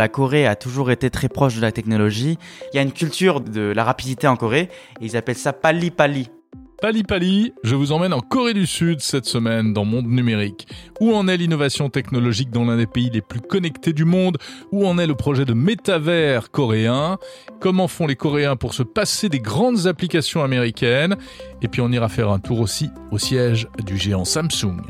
La Corée a toujours été très proche de la technologie. Il y a une culture de la rapidité en Corée et ils appellent ça pali pali. Pali Pali, je vous emmène en Corée du Sud cette semaine dans Monde Numérique. Où en est l'innovation technologique dans l'un des pays les plus connectés du monde? Où en est le projet de métavers coréen? Comment font les Coréens pour se passer des grandes applications américaines? Et puis on ira faire un tour aussi au siège du géant Samsung.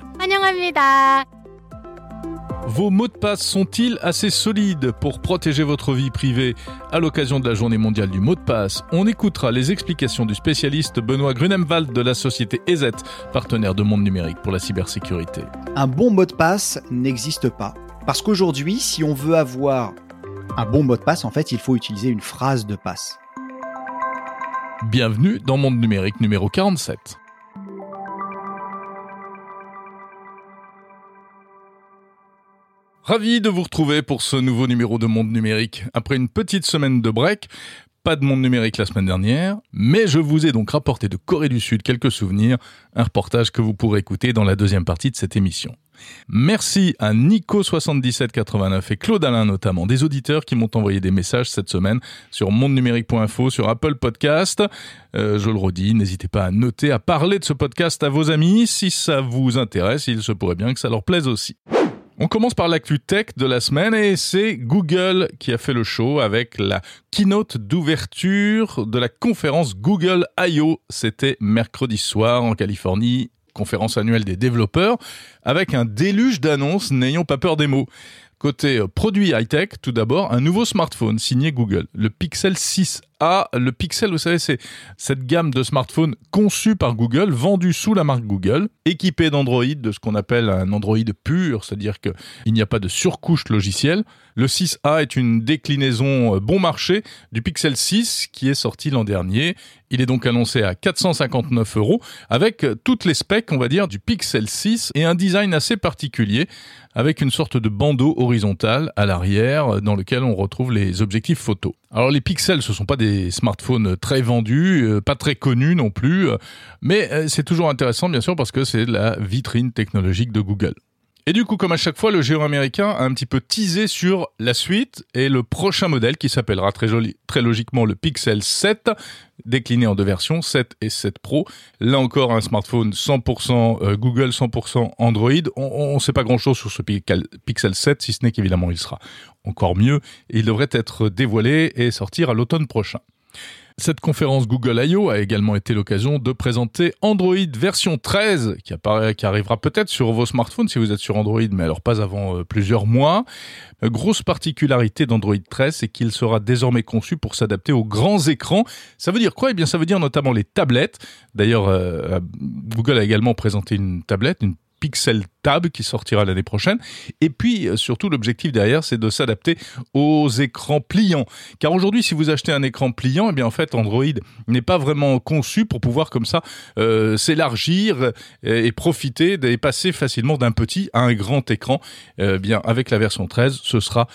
Vos mots de passe sont-ils assez solides pour protéger votre vie privée? À l'occasion de la journée mondiale du mot de passe, on écoutera les explications du spécialiste Benoît Grunemwald de la société EZ, partenaire de Monde Numérique pour la cybersécurité. Un bon mot de passe n'existe pas. Parce qu'aujourd'hui, si on veut avoir un bon mot de passe, en fait, il faut utiliser une phrase de passe. Bienvenue dans Monde Numérique numéro 47. Ravi de vous retrouver pour ce nouveau numéro de Monde Numérique. Après une petite semaine de break, pas de monde numérique la semaine dernière, mais je vous ai donc rapporté de Corée du Sud quelques souvenirs, un reportage que vous pourrez écouter dans la deuxième partie de cette émission. Merci à Nico7789 et Claude Alain notamment, des auditeurs qui m'ont envoyé des messages cette semaine sur mondenumérique.info, sur Apple Podcast. Euh, je le redis, n'hésitez pas à noter, à parler de ce podcast à vos amis. Si ça vous intéresse, il se pourrait bien que ça leur plaise aussi. On commence par l'actu tech de la semaine et c'est Google qui a fait le show avec la keynote d'ouverture de la conférence Google I.O. C'était mercredi soir en Californie, conférence annuelle des développeurs, avec un déluge d'annonces n'ayons pas peur des mots. Côté produit high-tech, tout d'abord, un nouveau smartphone signé Google, le Pixel 6 a le Pixel, vous savez, c'est cette gamme de smartphones conçue par Google, vendue sous la marque Google, équipée d'Android, de ce qu'on appelle un Android pur, c'est-à-dire qu'il n'y a pas de surcouche logicielle. Le 6A est une déclinaison euh, bon marché du Pixel 6 qui est sorti l'an dernier. Il est donc annoncé à 459 euros avec euh, toutes les specs, on va dire, du Pixel 6 et un design assez particulier avec une sorte de bandeau horizontal à l'arrière euh, dans lequel on retrouve les objectifs photo. Alors les pixels, ce sont pas des smartphones très vendus, euh, pas très connus non plus, euh, mais euh, c'est toujours intéressant bien sûr parce que c'est la vitrine technologique de Google. Et du coup, comme à chaque fois, le géant américain a un petit peu teasé sur la suite et le prochain modèle qui s'appellera très, très logiquement le Pixel 7, décliné en deux versions, 7 et 7 Pro. Là encore, un smartphone 100% Google, 100% Android. On ne sait pas grand-chose sur ce Pixel 7, si ce n'est qu'évidemment, il sera encore mieux, il devrait être dévoilé et sortir à l'automne prochain. Cette conférence Google I.O. a également été l'occasion de présenter Android version 13, qui, apparaît, qui arrivera peut-être sur vos smartphones si vous êtes sur Android, mais alors pas avant euh, plusieurs mois. Euh, grosse particularité d'Android 13, c'est qu'il sera désormais conçu pour s'adapter aux grands écrans. Ça veut dire quoi? Eh bien, ça veut dire notamment les tablettes. D'ailleurs, euh, Google a également présenté une tablette, une Pixel Tab qui sortira l'année prochaine. Et puis euh, surtout l'objectif derrière c'est de s'adapter aux écrans pliants. Car aujourd'hui si vous achetez un écran pliant, eh bien en fait Android n'est pas vraiment conçu pour pouvoir comme ça euh, s'élargir et, profiter et passer facilement d'un petit à un grand écran. Euh, bien avec la version 13 ce sera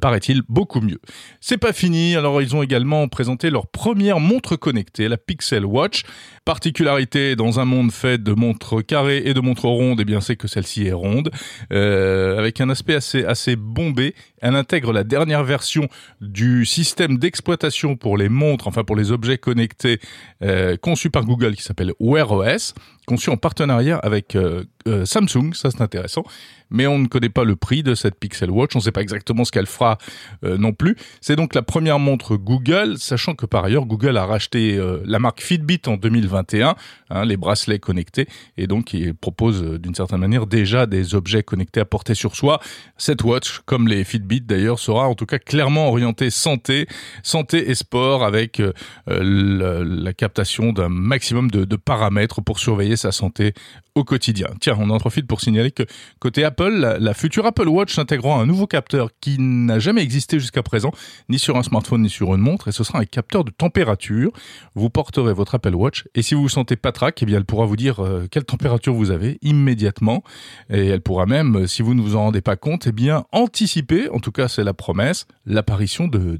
paraît-il beaucoup mieux. C'est pas fini, alors ils ont également présenté leur première montre connectée, la Pixel Watch. Particularité dans un monde fait de montres carrées et de montres rondes, eh bien c'est que celle-ci est ronde, euh, avec un aspect assez assez bombé. Elle intègre la dernière version du système d'exploitation pour les montres, enfin pour les objets connectés, euh, conçu par Google qui s'appelle Wear OS conçu en partenariat avec euh, euh, Samsung, ça c'est intéressant, mais on ne connaît pas le prix de cette Pixel Watch, on ne sait pas exactement ce qu'elle fera euh, non plus. C'est donc la première montre Google, sachant que par ailleurs Google a racheté la marque Fitbit en 2021, hein, les bracelets connectés, et donc il propose d'une certaine manière déjà des objets connectés à porter sur soi. Cette watch, comme les Fitbit d'ailleurs, sera en tout cas clairement orientée santé, santé et sport, avec la, captation d'un maximum de paramètres pour surveiller sa santé au quotidien. Tiens, on en profite pour signaler que côté Apple, la, future Apple Watch intégrera un nouveau capteur qui n'a jamais existé jusqu'à présent, ni sur un smartphone ni sur une montre, et ce sera un capteur de température. Vous porterez votre Apple Watch, et si vous vous sentez pas trac, eh bien elle pourra vous dire euh, quelle température vous avez immédiatement, et elle pourra même, euh, si vous ne vous en rendez pas compte, eh bien anticiper, en tout cas c'est la promesse, l'apparition de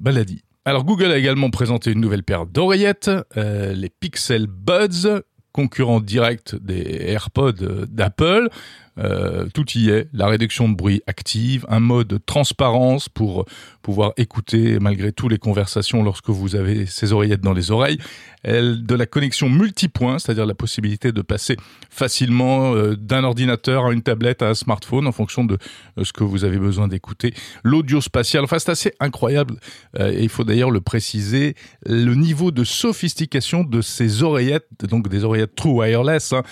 maladies. Alors Google a également présenté une nouvelle paire d'oreillettes, euh, les Pixel Buds, concurrent direct des AirPods d'Apple. Euh, tout y est, la réduction de bruit active, un mode de transparence pour pouvoir écouter malgré tout les conversations lorsque vous avez ces oreillettes dans les oreilles, de la connexion multipoint, c'est-à-dire la possibilité de passer facilement euh, d'un ordinateur à une tablette à un smartphone en fonction de euh, ce que vous avez besoin d'écouter, l'audio spatial, enfin c'est assez incroyable. Et il faut d'ailleurs le préciser, le niveau de sophistication de ces oreillettes, donc des oreillettes true wireless, hein,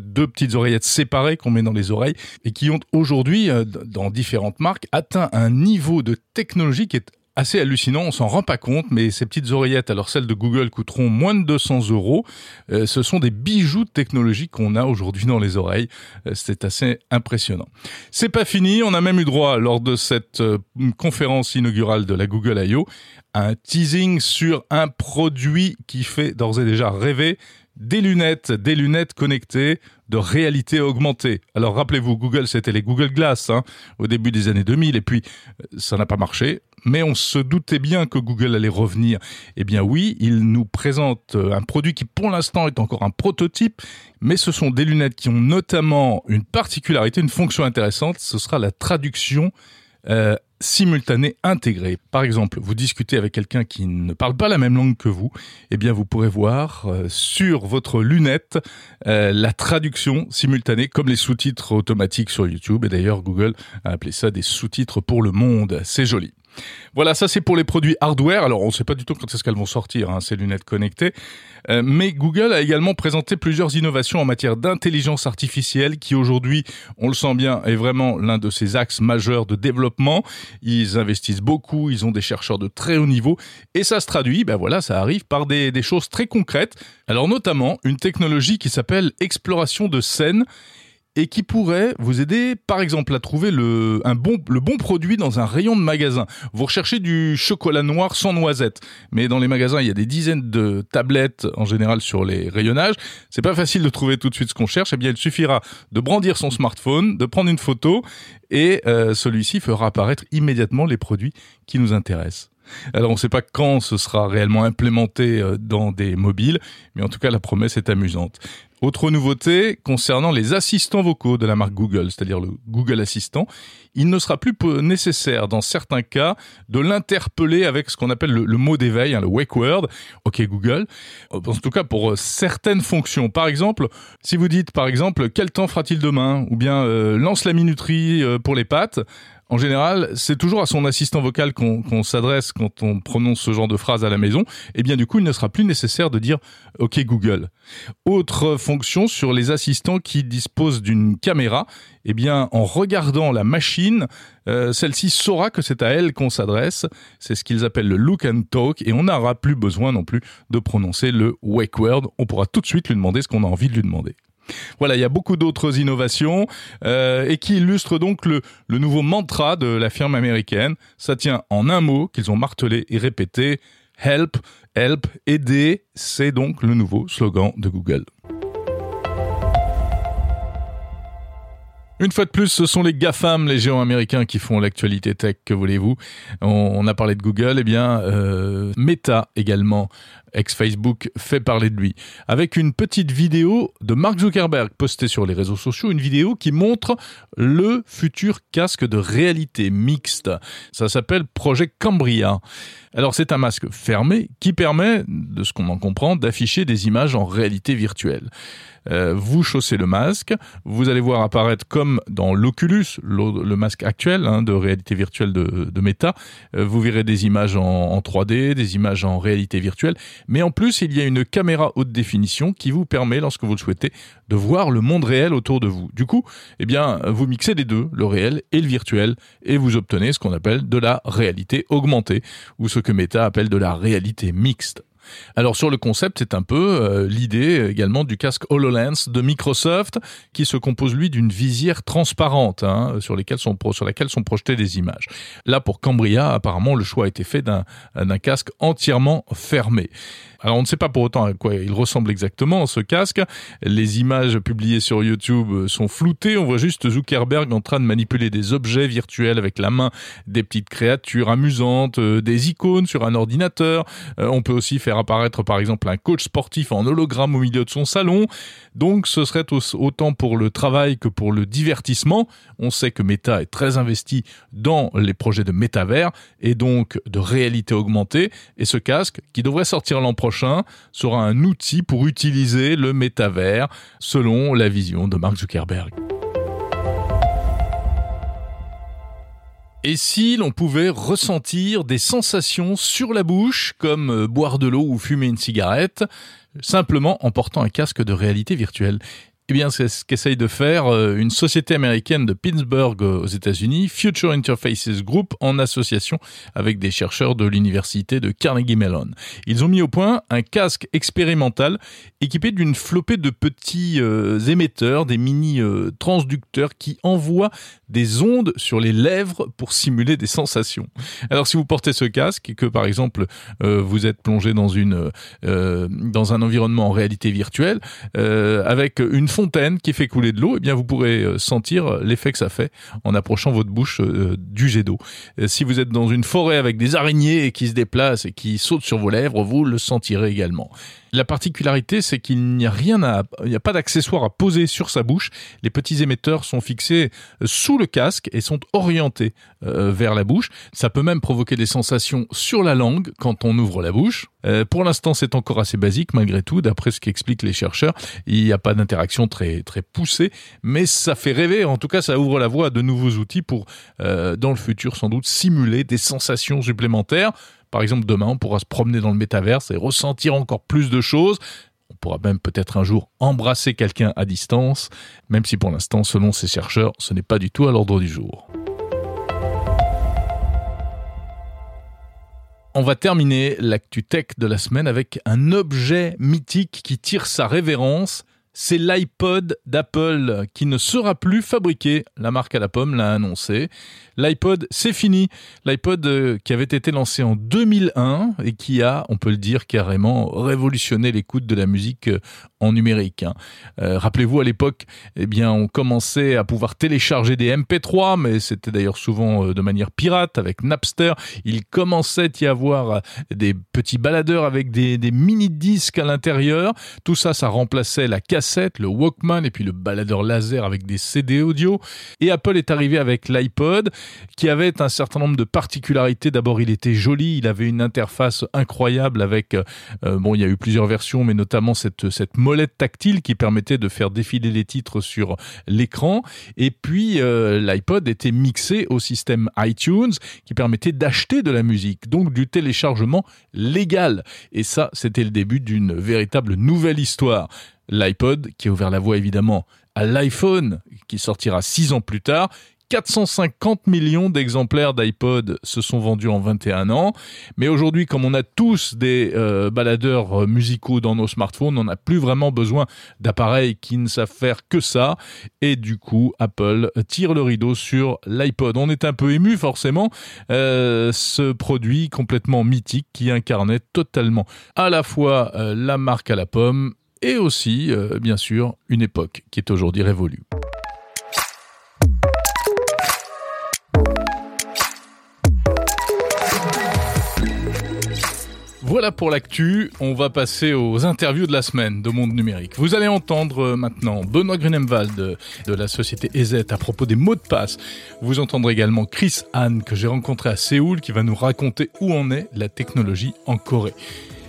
deux petites oreillettes séparées qu'on met dans les oreilles et qui ont aujourd'hui, dans différentes marques, atteint un niveau de technologie qui est assez hallucinant, on s'en rend pas compte, mais ces petites oreillettes, alors celles de Google coûteront moins de 200 euros. Euh, ce sont des bijoux de technologie qu'on a aujourd'hui dans les oreilles. Euh, c'est assez impressionnant. C'est pas fini, on a même eu droit lors de cette euh, conférence inaugurale de la Google I.O. à un teasing sur un produit qui fait d'ores et déjà rêver des lunettes, des lunettes connectées de réalité augmentée. Alors rappelez-vous, Google, c'était les Google Glass hein, au début des années 2000, et puis ça n'a pas marché mais on se doutait bien que Google allait revenir. Eh bien oui, il nous présente euh, un produit qui pour l'instant est encore un prototype, mais ce sont des lunettes qui ont notamment une particularité, une fonction intéressante, ce sera la traduction euh, simultanée intégrée. Par exemple, vous discutez avec quelqu'un qui ne parle pas la même langue que vous, eh bien vous pourrez voir euh, sur votre lunette la traduction simultanée comme les sous-titres automatiques sur YouTube et d'ailleurs Google a appelé ça des sous-titres pour le monde. C'est joli. Voilà, ça c'est pour les produits hardware. Alors on ne sait pas du tout quand est-ce qu'elles vont sortir, hein, ces lunettes connectées. Euh, mais Google a également présenté plusieurs innovations en matière d'intelligence artificielle qui aujourd'hui, on le sent bien, est vraiment l'un de ces axes majeurs de développement. Ils investissent beaucoup, ils ont des chercheurs de très haut niveau et ça se traduit, ben voilà, ça arrive par des choses très concrètes. Alors notamment une technologie qui s'appelle exploration de scène et qui pourrait vous aider, par exemple, à trouver le, bon produit dans un rayon de magasin. Vous recherchez du chocolat noir sans noisette, mais dans les magasins, il y a des dizaines de tablettes en général sur les rayonnages. C'est pas facile de trouver tout de suite ce qu'on cherche. Eh bien, il suffira de brandir son smartphone, de prendre une photo, et euh, celui-ci fera apparaître immédiatement les produits qui nous intéressent. Alors on ne sait pas quand ce sera réellement implémenté euh, dans des mobiles, mais en tout cas la promesse est amusante. Autre nouveauté concernant les assistants vocaux de la marque Google, c'est-à-dire le Google Assistant, il ne sera plus nécessaire dans certains cas de l'interpeller avec ce qu'on appelle le, mot d'éveil, hein, le wake word. Ok Google, en tout cas pour euh, certaines fonctions. Par exemple, si vous dites par exemple quel temps fera-t-il demain, ou bien euh, lance la minuterie pour les pattes, en général, c'est toujours à son assistant vocal qu'on s'adresse quand on prononce ce genre de phrase à la maison. Et eh bien du coup, il ne sera plus nécessaire de dire OK Google. Autre fonction sur les assistants qui disposent d'une caméra, eh bien en regardant la machine, euh, celle-ci saura que c'est à elle qu'on s'adresse. C'est ce qu'ils appellent le look and talk et on n'aura plus besoin non plus de prononcer le wake word. On pourra tout de suite lui demander ce qu'on a envie de lui demander. Voilà, il y a beaucoup d'autres innovations euh, et qui illustrent donc le, le nouveau mantra de la firme américaine. Ça tient en un mot qu'ils ont martelé et répété. Help, help, aider, c'est donc le nouveau slogan de Google. Une fois de plus, ce sont les GAFAM, les géants américains, qui font l'actualité tech, que voulez-vous. On, a parlé de Google, eh bien, euh, Meta également, ex-Facebook, fait parler de lui. Avec une petite vidéo de Mark Zuckerberg postée sur les réseaux sociaux, une vidéo qui montre le futur casque de réalité mixte. Ça s'appelle Project Cambria. Alors c'est un masque fermé qui permet, de ce qu'on en comprend, d'afficher des images en réalité virtuelle. Euh, vous chaussez le masque, vous allez voir apparaître comme dans l'Oculus, le masque actuel hein, de réalité virtuelle de, Meta, euh, vous verrez des images en, en 3D, des images en réalité virtuelle, mais en plus il y a une caméra haute définition qui vous permet, lorsque vous le souhaitez, de voir le monde réel autour de vous. Du coup, eh bien, vous mixez les deux, le réel et le virtuel, et vous obtenez ce qu'on appelle de la réalité augmentée, ou ce que Meta appelle de la réalité mixte. Alors sur le concept, c'est un peu euh, l'idée également du casque HoloLens de Microsoft qui se compose lui d'une visière transparente hein, sur, lesquelles sont, sur laquelle sont projetées des images. Là pour Cambria, apparemment le choix a été fait d'un casque entièrement fermé. Alors on ne sait pas pour autant à quoi il ressemble exactement ce casque. Les images publiées sur YouTube sont floutées. On voit juste Zuckerberg en train de manipuler des objets virtuels avec la main, des petites créatures amusantes, euh, des icônes sur un ordinateur. Euh, on peut aussi faire apparaître par exemple un coach sportif en hologramme au milieu de son salon. Donc ce serait autant pour le travail que pour le divertissement. On sait que Meta est très investi dans les projets de métavers et donc de réalité augmentée. Et ce casque, qui devrait sortir l'an prochain, sera un outil pour utiliser le métavers selon la vision de Mark Zuckerberg. Et si l'on pouvait ressentir des sensations sur la bouche, comme euh, boire de l'eau ou fumer une cigarette, simplement en portant un casque de réalité virtuelle eh bien, c'est ce qu'essaye de faire euh, une société américaine de Pittsburgh euh, aux États-Unis, Future Interfaces Group, en association avec des chercheurs de l'université de Carnegie Mellon. Ils ont mis au point un casque expérimental équipé d'une flopée de petits euh, émetteurs, des mini transducteurs qui envoient des ondes sur les lèvres pour simuler des sensations. Alors, si vous portez ce casque et que, par exemple, vous êtes plongé dans une dans un environnement en réalité virtuelle avec une qui fait couler de l'eau, eh bien vous pourrez euh, sentir l'effet que ça fait en approchant votre bouche euh, du jet d'eau. Euh, si vous êtes dans une forêt avec des araignées qui se déplacent et qui sautent sur vos lèvres, vous le sentirez également. La particularité, c'est qu'il n'y a rien à, il n'y a pas d'accessoire à poser sur sa bouche. Les petits émetteurs sont fixés sous le casque et sont orientés vers la bouche. Ça peut même provoquer des sensations sur la langue quand on ouvre la bouche. pour l'instant, c'est encore assez basique malgré tout, d'après ce qu'expliquent les chercheurs. Il n'y a pas d'interaction très très poussée, mais ça fait rêver. En tout cas, ça ouvre la voie à de nouveaux outils pour, euh, dans le futur, sans doute simuler des sensations supplémentaires. Par exemple, demain, on pourra se promener dans le métaverse et ressentir encore plus de choses. On pourra même peut-être un jour embrasser quelqu'un à distance, même si pour l'instant, selon ces chercheurs, ce n'est pas du tout à l'ordre du jour. On va terminer l'actu tech de la semaine avec un objet mythique qui tire sa révérence c'est l'iPod d'Apple qui ne sera plus fabriqué. La marque à la pomme l'a annoncé. L'iPod, c'est fini. L'iPod euh, qui avait été lancé en 2001 et qui a, on peut le dire, carrément révolutionné l'écoute de la musique euh, en numérique. Hein. Euh, rappelez-vous, à l'époque, eh bien, on commençait à pouvoir télécharger des MP3, mais c'était d'ailleurs souvent de manière pirate avec Napster. Il commençait à y avoir des petits baladeurs avec des, mini-disques à l'intérieur. Tout ça, ça remplaçait la cassette, le Walkman et puis le baladeur laser avec des CD audio. Et Apple est arrivé avec l'iPod qui avait un certain nombre de particularités. D'abord, il était joli, il avait une interface incroyable avec, euh, bon, il y a eu plusieurs versions, mais notamment cette, cette molette tactile qui permettait de faire défiler les titres sur l'écran. Et puis, euh, l'iPod était mixé au système iTunes qui permettait d'acheter de la musique, donc du téléchargement légal. Et ça, c'était le début d'une véritable nouvelle histoire. L'iPod qui a ouvert la voie évidemment à l'iPhone qui sortira six ans plus tard 450 millions d'exemplaires d'iPod se sont vendus en 21 ans. Mais aujourd'hui, comme on a tous des euh, baladeurs musicaux dans nos smartphones, on n'a plus vraiment besoin d'appareils qui ne savent faire que ça. Et du coup, Apple tire le rideau sur l'iPod. On est un peu ému forcément. Euh, ce produit complètement mythique qui incarnait totalement à la fois euh, la marque à la pomme et aussi, bien sûr, une époque qui est aujourd'hui révolue. Voilà pour l'actu. On va passer aux interviews de la semaine de Monde Numérique. Vous allez entendre euh, maintenant Benoît Grunemwald de, la société EZ à propos des mots de passe. Vous entendrez également Chris Han que j'ai rencontré à Séoul qui va nous raconter où en est la technologie en Corée.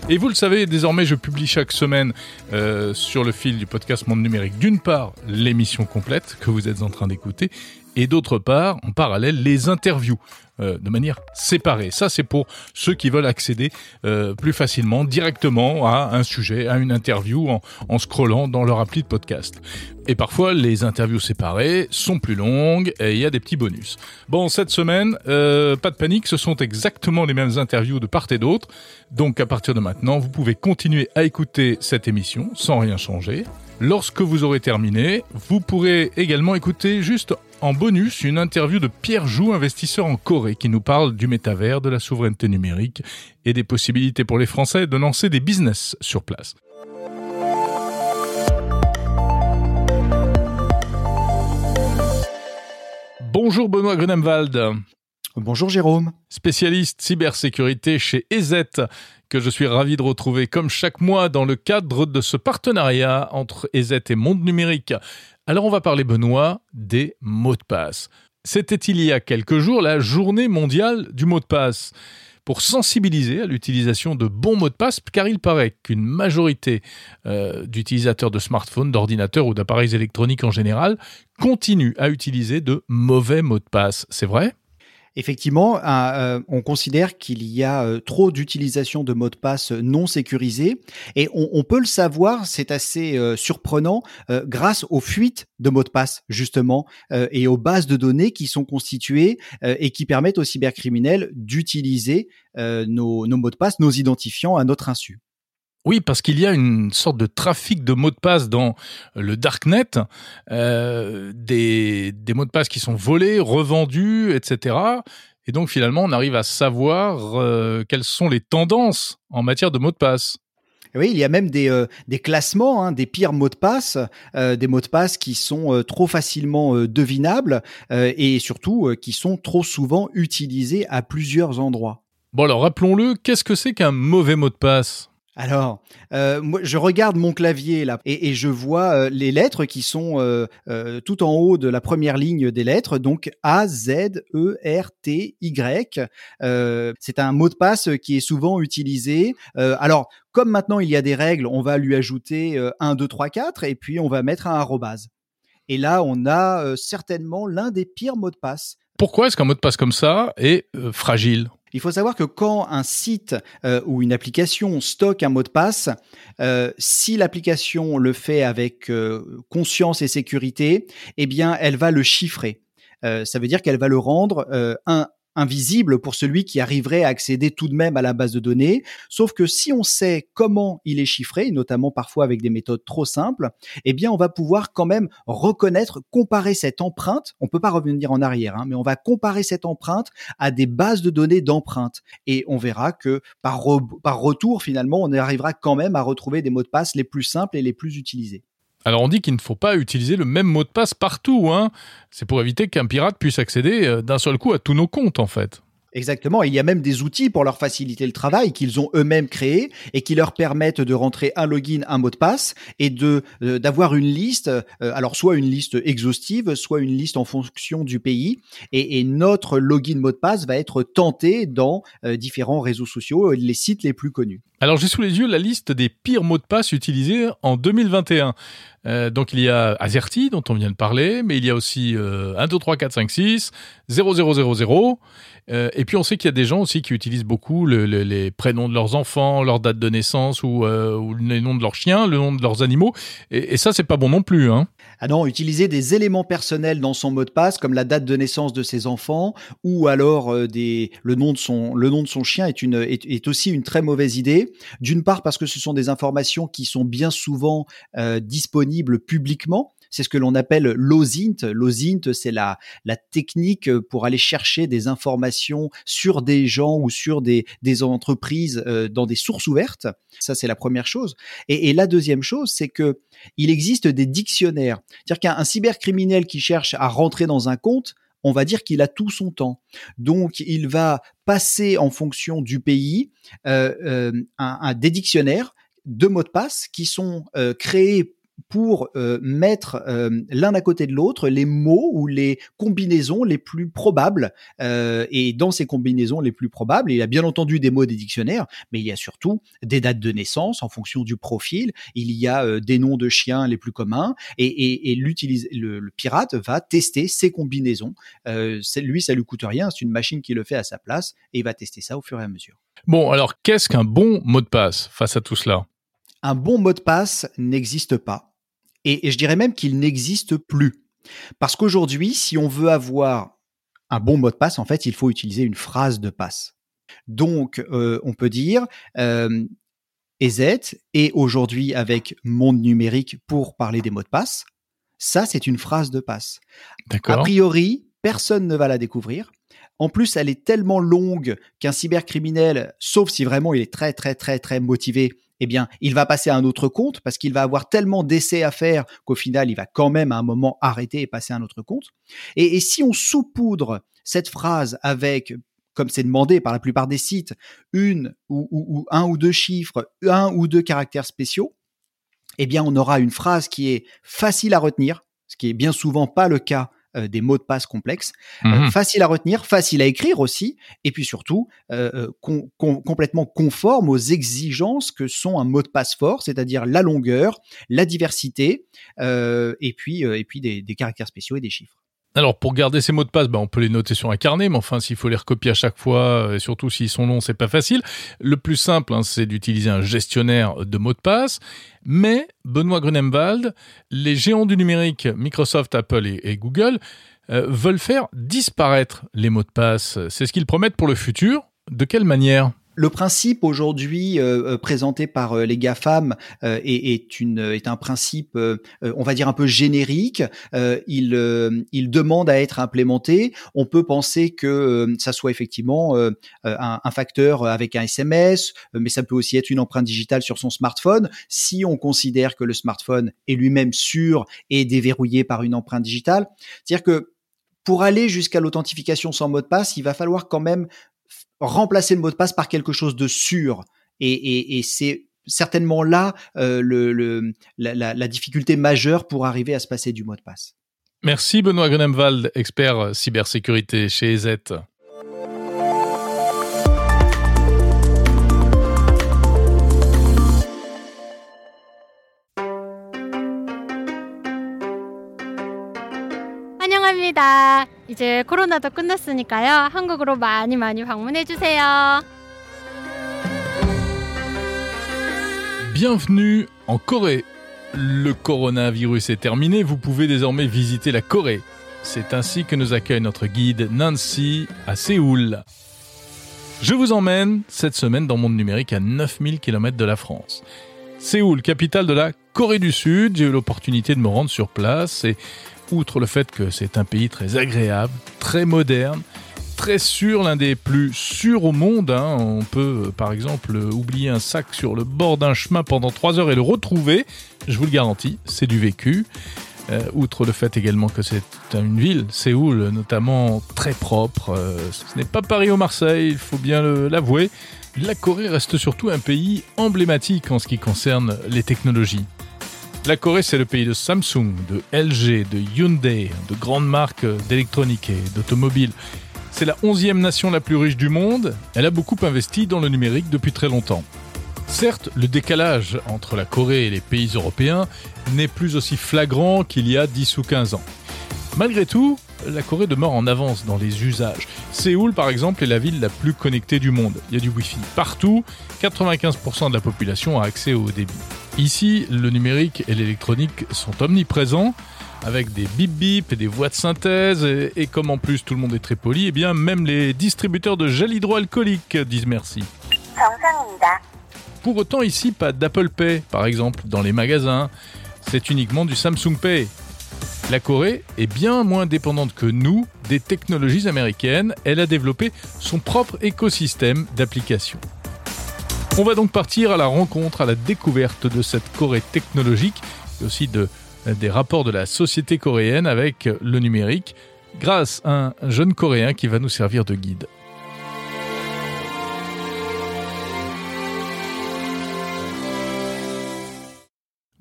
Et vous le savez, désormais, je publie chaque semaine euh, sur le fil du podcast Monde Numérique, d'une part, l'émission complète que vous êtes en train d'écouter, et d'autre part, en parallèle, les interviews. Euh, de manière séparée. Ça, c'est pour ceux qui veulent accéder euh, plus facilement, directement à un sujet, à une interview, en, en scrollant dans leur appli de podcast. Et parfois, les interviews séparées sont plus longues et il y a des petits bonus. Bon, cette semaine, euh, pas de panique, ce sont exactement les mêmes interviews de part et d'autre. Donc, à partir de maintenant, vous pouvez continuer à écouter cette émission sans rien changer. Lorsque vous aurez terminé, vous pourrez également écouter juste en bonus une interview de Pierre Joux, investisseur en Corée, qui nous parle du métavers, de la souveraineté numérique et des possibilités pour les Français de lancer des business sur place. Bonjour Benoît Grunemwald. Bonjour Jérôme. Spécialiste cybersécurité chez EZ, que je suis ravi de retrouver comme chaque mois dans le cadre de ce partenariat entre EZ et Monde Numérique. Alors on va parler, Benoît, des mots de passe. C'était il y a quelques jours la journée mondiale du mot de passe pour sensibiliser à l'utilisation de bons mots de passe, car il paraît qu'une majorité euh, d'utilisateurs de smartphones, d'ordinateurs ou d'appareils électroniques en général continuent à utiliser de mauvais mots de passe. C'est vrai? Effectivement, euh, on considère qu'il y a euh, trop d'utilisation de mots de passe non sécurisés et on, peut le savoir, c'est assez euh, surprenant, grâce aux fuites de mots de passe justement et aux bases de données qui sont constituées et qui permettent aux cybercriminels d'utiliser nos, nos mots de passe, nos identifiants à notre insu. Oui, parce qu'il y a une sorte de trafic de mots de passe dans le darknet, euh, des, des mots de passe qui sont volés, revendus, etc. Et donc finalement, on arrive à savoir euh, quelles sont les tendances en matière de mots de passe. Oui, il y a même des, euh, des classements, hein, des pires mots de passe, euh, des mots de passe qui sont euh, trop facilement devinables et surtout qui sont trop souvent utilisés à plusieurs endroits. Bon alors rappelons-le, qu'est-ce que c'est qu'un mauvais mot de passe? Alors, euh, je regarde mon clavier là et, je vois euh, les lettres qui sont euh, tout en haut de la première ligne des lettres, donc A Z E R T Y. c'est un mot de passe qui est souvent utilisé. alors, comme maintenant il y a des règles, on va lui ajouter 1, 2, 3, 4 et puis on va mettre un arrobase. Et là, on a certainement l'un des pires mots de passe. Pourquoi est-ce qu'un mot de passe comme ça est fragile? Il faut savoir que quand un site euh, ou une application stocke un mot de passe, euh, si l'application le fait avec euh, conscience et sécurité, eh bien, elle va le chiffrer. ça veut dire qu'elle va le rendre un, invisible pour celui qui arriverait à accéder tout de même à la base de données. Sauf que si on sait comment il est chiffré, notamment parfois avec des méthodes trop simples, eh bien, on va pouvoir quand même reconnaître, comparer cette empreinte. On peut pas revenir en arrière, hein, mais on va comparer cette empreinte à des bases de données d'empreintes. Et on verra que par, par retour, finalement, on arrivera quand même à retrouver des mots de passe les plus simples et les plus utilisés. Alors on dit qu'il ne faut pas utiliser le même mot de passe partout. Hein. C'est pour éviter qu'un pirate puisse accéder euh, d'un seul coup à tous nos comptes en fait. Exactement. Il y a même des outils pour leur faciliter le travail qu'ils ont eux-mêmes créés et qui leur permettent de rentrer un login, un mot de passe et de euh, d'avoir une liste. Euh, alors soit une liste exhaustive, soit une liste en fonction du pays. Et, notre login mot de passe va être tenté dans différents réseaux sociaux, les sites les plus connus. Alors j'ai sous les yeux la liste des pires mots de passe utilisés en 2021. Euh, donc il y a Azerty dont on vient de parler, mais il y a aussi euh, 1, 2, 3, 4, 5, 6, 0, 0, 0, 0. Euh, et puis on sait qu'il y a des gens aussi qui utilisent beaucoup le, les prénoms de leurs enfants, leur date de naissance ou, euh, ou, les noms de leurs chiens, le nom de leurs animaux. Et, et ça c'est pas bon non plus. Hein. Ah non, utiliser des éléments personnels dans son mot de passe, comme la date de naissance de ses enfants, ou alors euh, le nom de son, le nom de son chien est aussi une très mauvaise idée. D'une part parce que ce sont des informations qui sont bien souvent euh, publiquement. C'est ce que l'on appelle l'OSINT. L'OSINT, c'est la, technique pour aller chercher des informations sur des gens ou sur des, entreprises euh, dans des sources ouvertes. Ça, c'est la première chose. Et, la deuxième chose, c'est que il existe des dictionnaires. C'est-à-dire qu'un cybercriminel qui cherche à rentrer dans un compte, on va dire qu'il a tout son temps. Donc, il va passer en fonction du pays euh, euh, un, des dictionnaires de mots de passe qui sont euh, créés pour euh, mettre euh, l'un à côté de l'autre les mots ou les combinaisons les plus probables. Euh, et dans ces combinaisons les plus probables, il y a bien entendu des mots des dictionnaires, mais il y a surtout des dates de naissance en fonction du profil. Il y a des noms de chiens les plus communs. Et, et, et le, le, pirate va tester ces combinaisons. lui, ça lui coûte rien. C'est une machine qui le fait à sa place et il va tester ça au fur et à mesure. Bon, alors qu'est-ce qu'un bon mot de passe face à tout cela? Un bon mot de passe n'existe pas. Et, je dirais même qu'il n'existe plus. Parce qu'aujourd'hui, si on veut avoir un bon mot de passe, en fait, il faut utiliser une phrase de passe. Donc, euh, on peut dire euh, EZ et aujourd'hui avec monde numérique pour parler des mots de passe. Ça, c'est une phrase de passe. A priori, personne ne va la découvrir. En plus, elle est tellement longue qu'un cybercriminel, sauf si vraiment il est très très très très motivé, eh bien, il va passer à un autre compte parce qu'il va avoir tellement d'essais à faire qu'au final, il va quand même à un moment arrêter et passer à un autre compte. Et, si on saupoudre cette phrase avec comme c'est demandé par la plupart des sites, une ou, ou, un ou deux chiffres, un ou deux caractères spéciaux, eh bien, on aura une phrase qui est facile à retenir, ce qui est bien souvent pas le cas euh, des mots de passe complexes, euh, Mhm. facile à retenir, facile à écrire aussi, et puis surtout euh, euh, complètement conforme aux exigences que sont un mot de passe fort, c'est-à-dire la longueur, la diversité, euh, et puis euh, et puis des, des caractères spéciaux et des chiffres. Alors pour garder ces mots de passe, bah, on peut les noter sur un carnet, mais enfin s'il faut les recopier à chaque fois, euh, et surtout s'ils sont longs, c'est pas facile. Le plus simple, hein, c'est d'utiliser un gestionnaire de mots de passe. Mais Benoît Grunemwald, les géants du numérique, Microsoft, Apple et, Google, euh, veulent faire disparaître les mots de passe. C'est ce qu'ils promettent pour le futur. De quelle manière? Le principe aujourd'hui euh, euh, présenté par euh, les GAFAM euh, est, est, une, est un principe, euh, euh, on va dire un peu générique. Il, il demande à être implémenté. On peut penser que ça soit effectivement un, un facteur avec un SMS, mais ça peut aussi être une empreinte digitale sur son smartphone. Si on considère que le smartphone est lui-même sûr et déverrouillé par une empreinte digitale, c'est-à-dire que pour aller jusqu'à l'authentification sans mot de passe, il va falloir quand même remplacer le mot de passe par quelque chose de sûr. Et, c'est certainement là euh, le, la, la, difficulté majeure pour arriver à se passer du mot de passe. Merci Benoît Grunemwald, expert cybersécurité chez EZ. 이제 코로나도 끝났으니까요. 한국으로 많이 많이 방문해 주세요. Bienvenue en Corée. Le coronavirus est terminé, vous pouvez désormais visiter la Corée. C'est ainsi que nous accueille notre guide Nancy à Séoul. Je vous emmène cette semaine dans Monde Numérique à 9000 km de la France. Séoul, capitale de la Corée du Sud, j'ai eu l'opportunité de me rendre sur place et outre le fait que c'est un pays très agréable, très moderne, très sûr, l'un des plus sûrs au monde. Hein. On peut, par exemple, oublier un sac sur le bord d'un chemin pendant trois heures et le retrouver. Je vous le garantis, c'est du vécu. Euh, outre le fait également que c'est une ville, Séoul, notamment très propre. Euh, ce n'est pas Paris ou Marseille, il faut bien l'avouer. La Corée reste surtout un pays emblématique en ce qui concerne les technologies. La Corée, c'est le pays de Samsung, de LG, de Hyundai, de grandes marques d'électronique et d'automobile. C'est la onzième nation la plus riche du monde. Elle a beaucoup investi dans le numérique depuis très longtemps. Certes, le décalage entre la Corée et les pays européens n'est plus aussi flagrant qu'il y a 10 ou 15 ans. Malgré tout, la Corée demeure en avance dans les usages. Séoul, par exemple, est la ville la plus connectée du monde. Il y a du Wi-Fi partout, 95% de la population a accès au débit. Ici, le numérique et l'électronique sont omniprésents avec des bip bip et des voix de synthèse, et, et, comme en plus tout le monde est très poli, eh bien même les distributeurs de gel hydroalcoolique disent merci. Pour autant ici, pas d'Apple Pay, par exemple, dans les magasins, c'est uniquement du Samsung Pay. La Corée est bien moins dépendante que nous des technologies américaines, elle a développé son propre écosystème d'applications. On va donc partir à la rencontre, à la découverte de cette Corée technologique, et aussi de des rapports de la société coréenne avec le numérique grâce à un jeune coréen qui va nous servir de guide.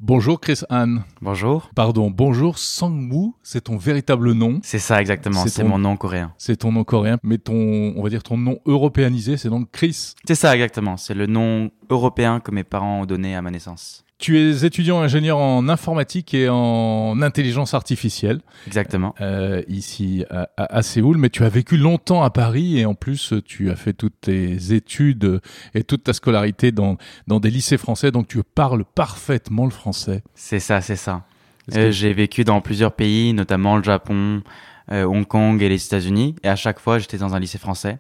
Bonjour Chris Anne. Bonjour. Pardon, bonjour Sangwoo, c'est ton véritable nom. C'est ça exactement, c'est ton... mon nom coréen. C'est ton nom coréen, mais ton, on va dire ton nom européanisé, c'est donc Chris. C'est ça exactement, c'est le nom européen que mes parents ont donné à ma naissance. Tu es étudiant ingénieur en informatique et en intelligence artificielle. Exactement. Euh, ici à, à, Séoul, mais tu as vécu longtemps à Paris et en plus tu as fait toutes tes études et toute ta scolarité dans, dans des lycées français, donc tu parles parfaitement le français. C'est ça, c'est ça. Euh, J'ai vécu dans plusieurs pays, notamment le Japon, euh, Hong Kong et les États-Unis, et à chaque fois j'étais dans un lycée français.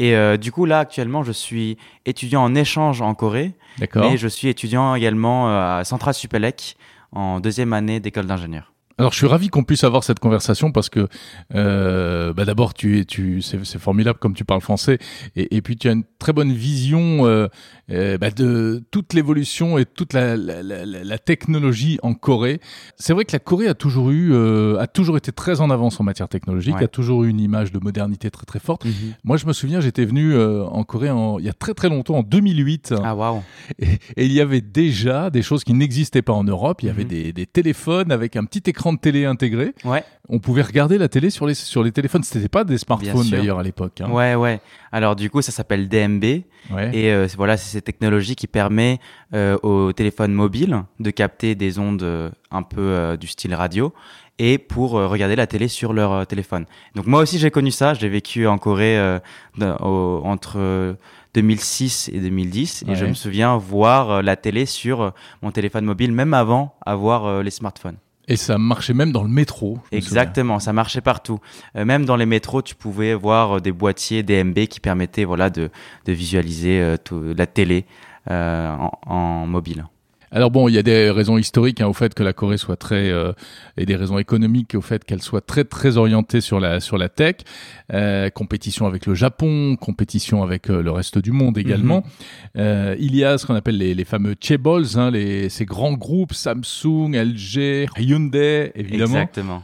Et euh, du coup, là, actuellement, je suis étudiant en échange en Corée. D'accord. Mais je suis étudiant également à Central Supélec en deuxième année d'école d'ingénieur. Alors, je suis ravi qu'on puisse avoir cette conversation parce que, euh, bah d'abord, tu tu, c'est, c'est formidable comme tu parles français, et, et, puis tu as une très bonne vision euh, euh, bah de toute l'évolution et toute la, la, la, la, technologie en Corée. C'est vrai que la Corée a toujours eu, euh, a toujours été très en avance en matière technologique, ouais. a toujours eu une image de modernité très très forte. Mm-hmm. Moi, je me souviens, j'étais venu euh, en Corée en, il y a très très longtemps, en 2008. Ah waouh et, et, il y avait déjà des choses qui n'existaient pas en Europe. Il y avait mm-hmm. des, des téléphones avec un petit écran de télé intégré. Ouais. On pouvait regarder la télé sur les sur les téléphones. C'était pas des smartphones d'ailleurs à l'époque. Hein. Ouais, ouais. Alors du coup, ça s'appelle DMB. Ouais. Et voilà, c'est cette technologie qui permet euh, aux téléphones mobiles de capter des ondes euh, un peu euh, du style radio et pour euh, regarder la télé sur leur téléphone. Donc moi aussi j'ai connu ça. J'ai vécu en Corée au, entre 2006 et 2010 Ouais. et je me souviens voir la télé sur mon téléphone mobile même avant avoir les smartphones. Et ça marchait même dans le métro. Exactement, ça marchait partout. Euh, même dans les métros, tu pouvais voir euh, des boîtiers DMB qui permettaient voilà, de, de visualiser euh, tout, la télé euh, en, en, mobile. Alors bon, il y a des raisons historiques hein, au fait que la Corée soit très euh, et des raisons économiques au fait qu'elle soit très très orientée sur la sur la tech, euh, compétition avec le Japon, compétition avec euh, le reste du monde également. Mm -hmm. il y a ce qu'on appelle les, les fameux chaebols, hein, les ces grands groupes Samsung, LG, Hyundai évidemment. Exactement.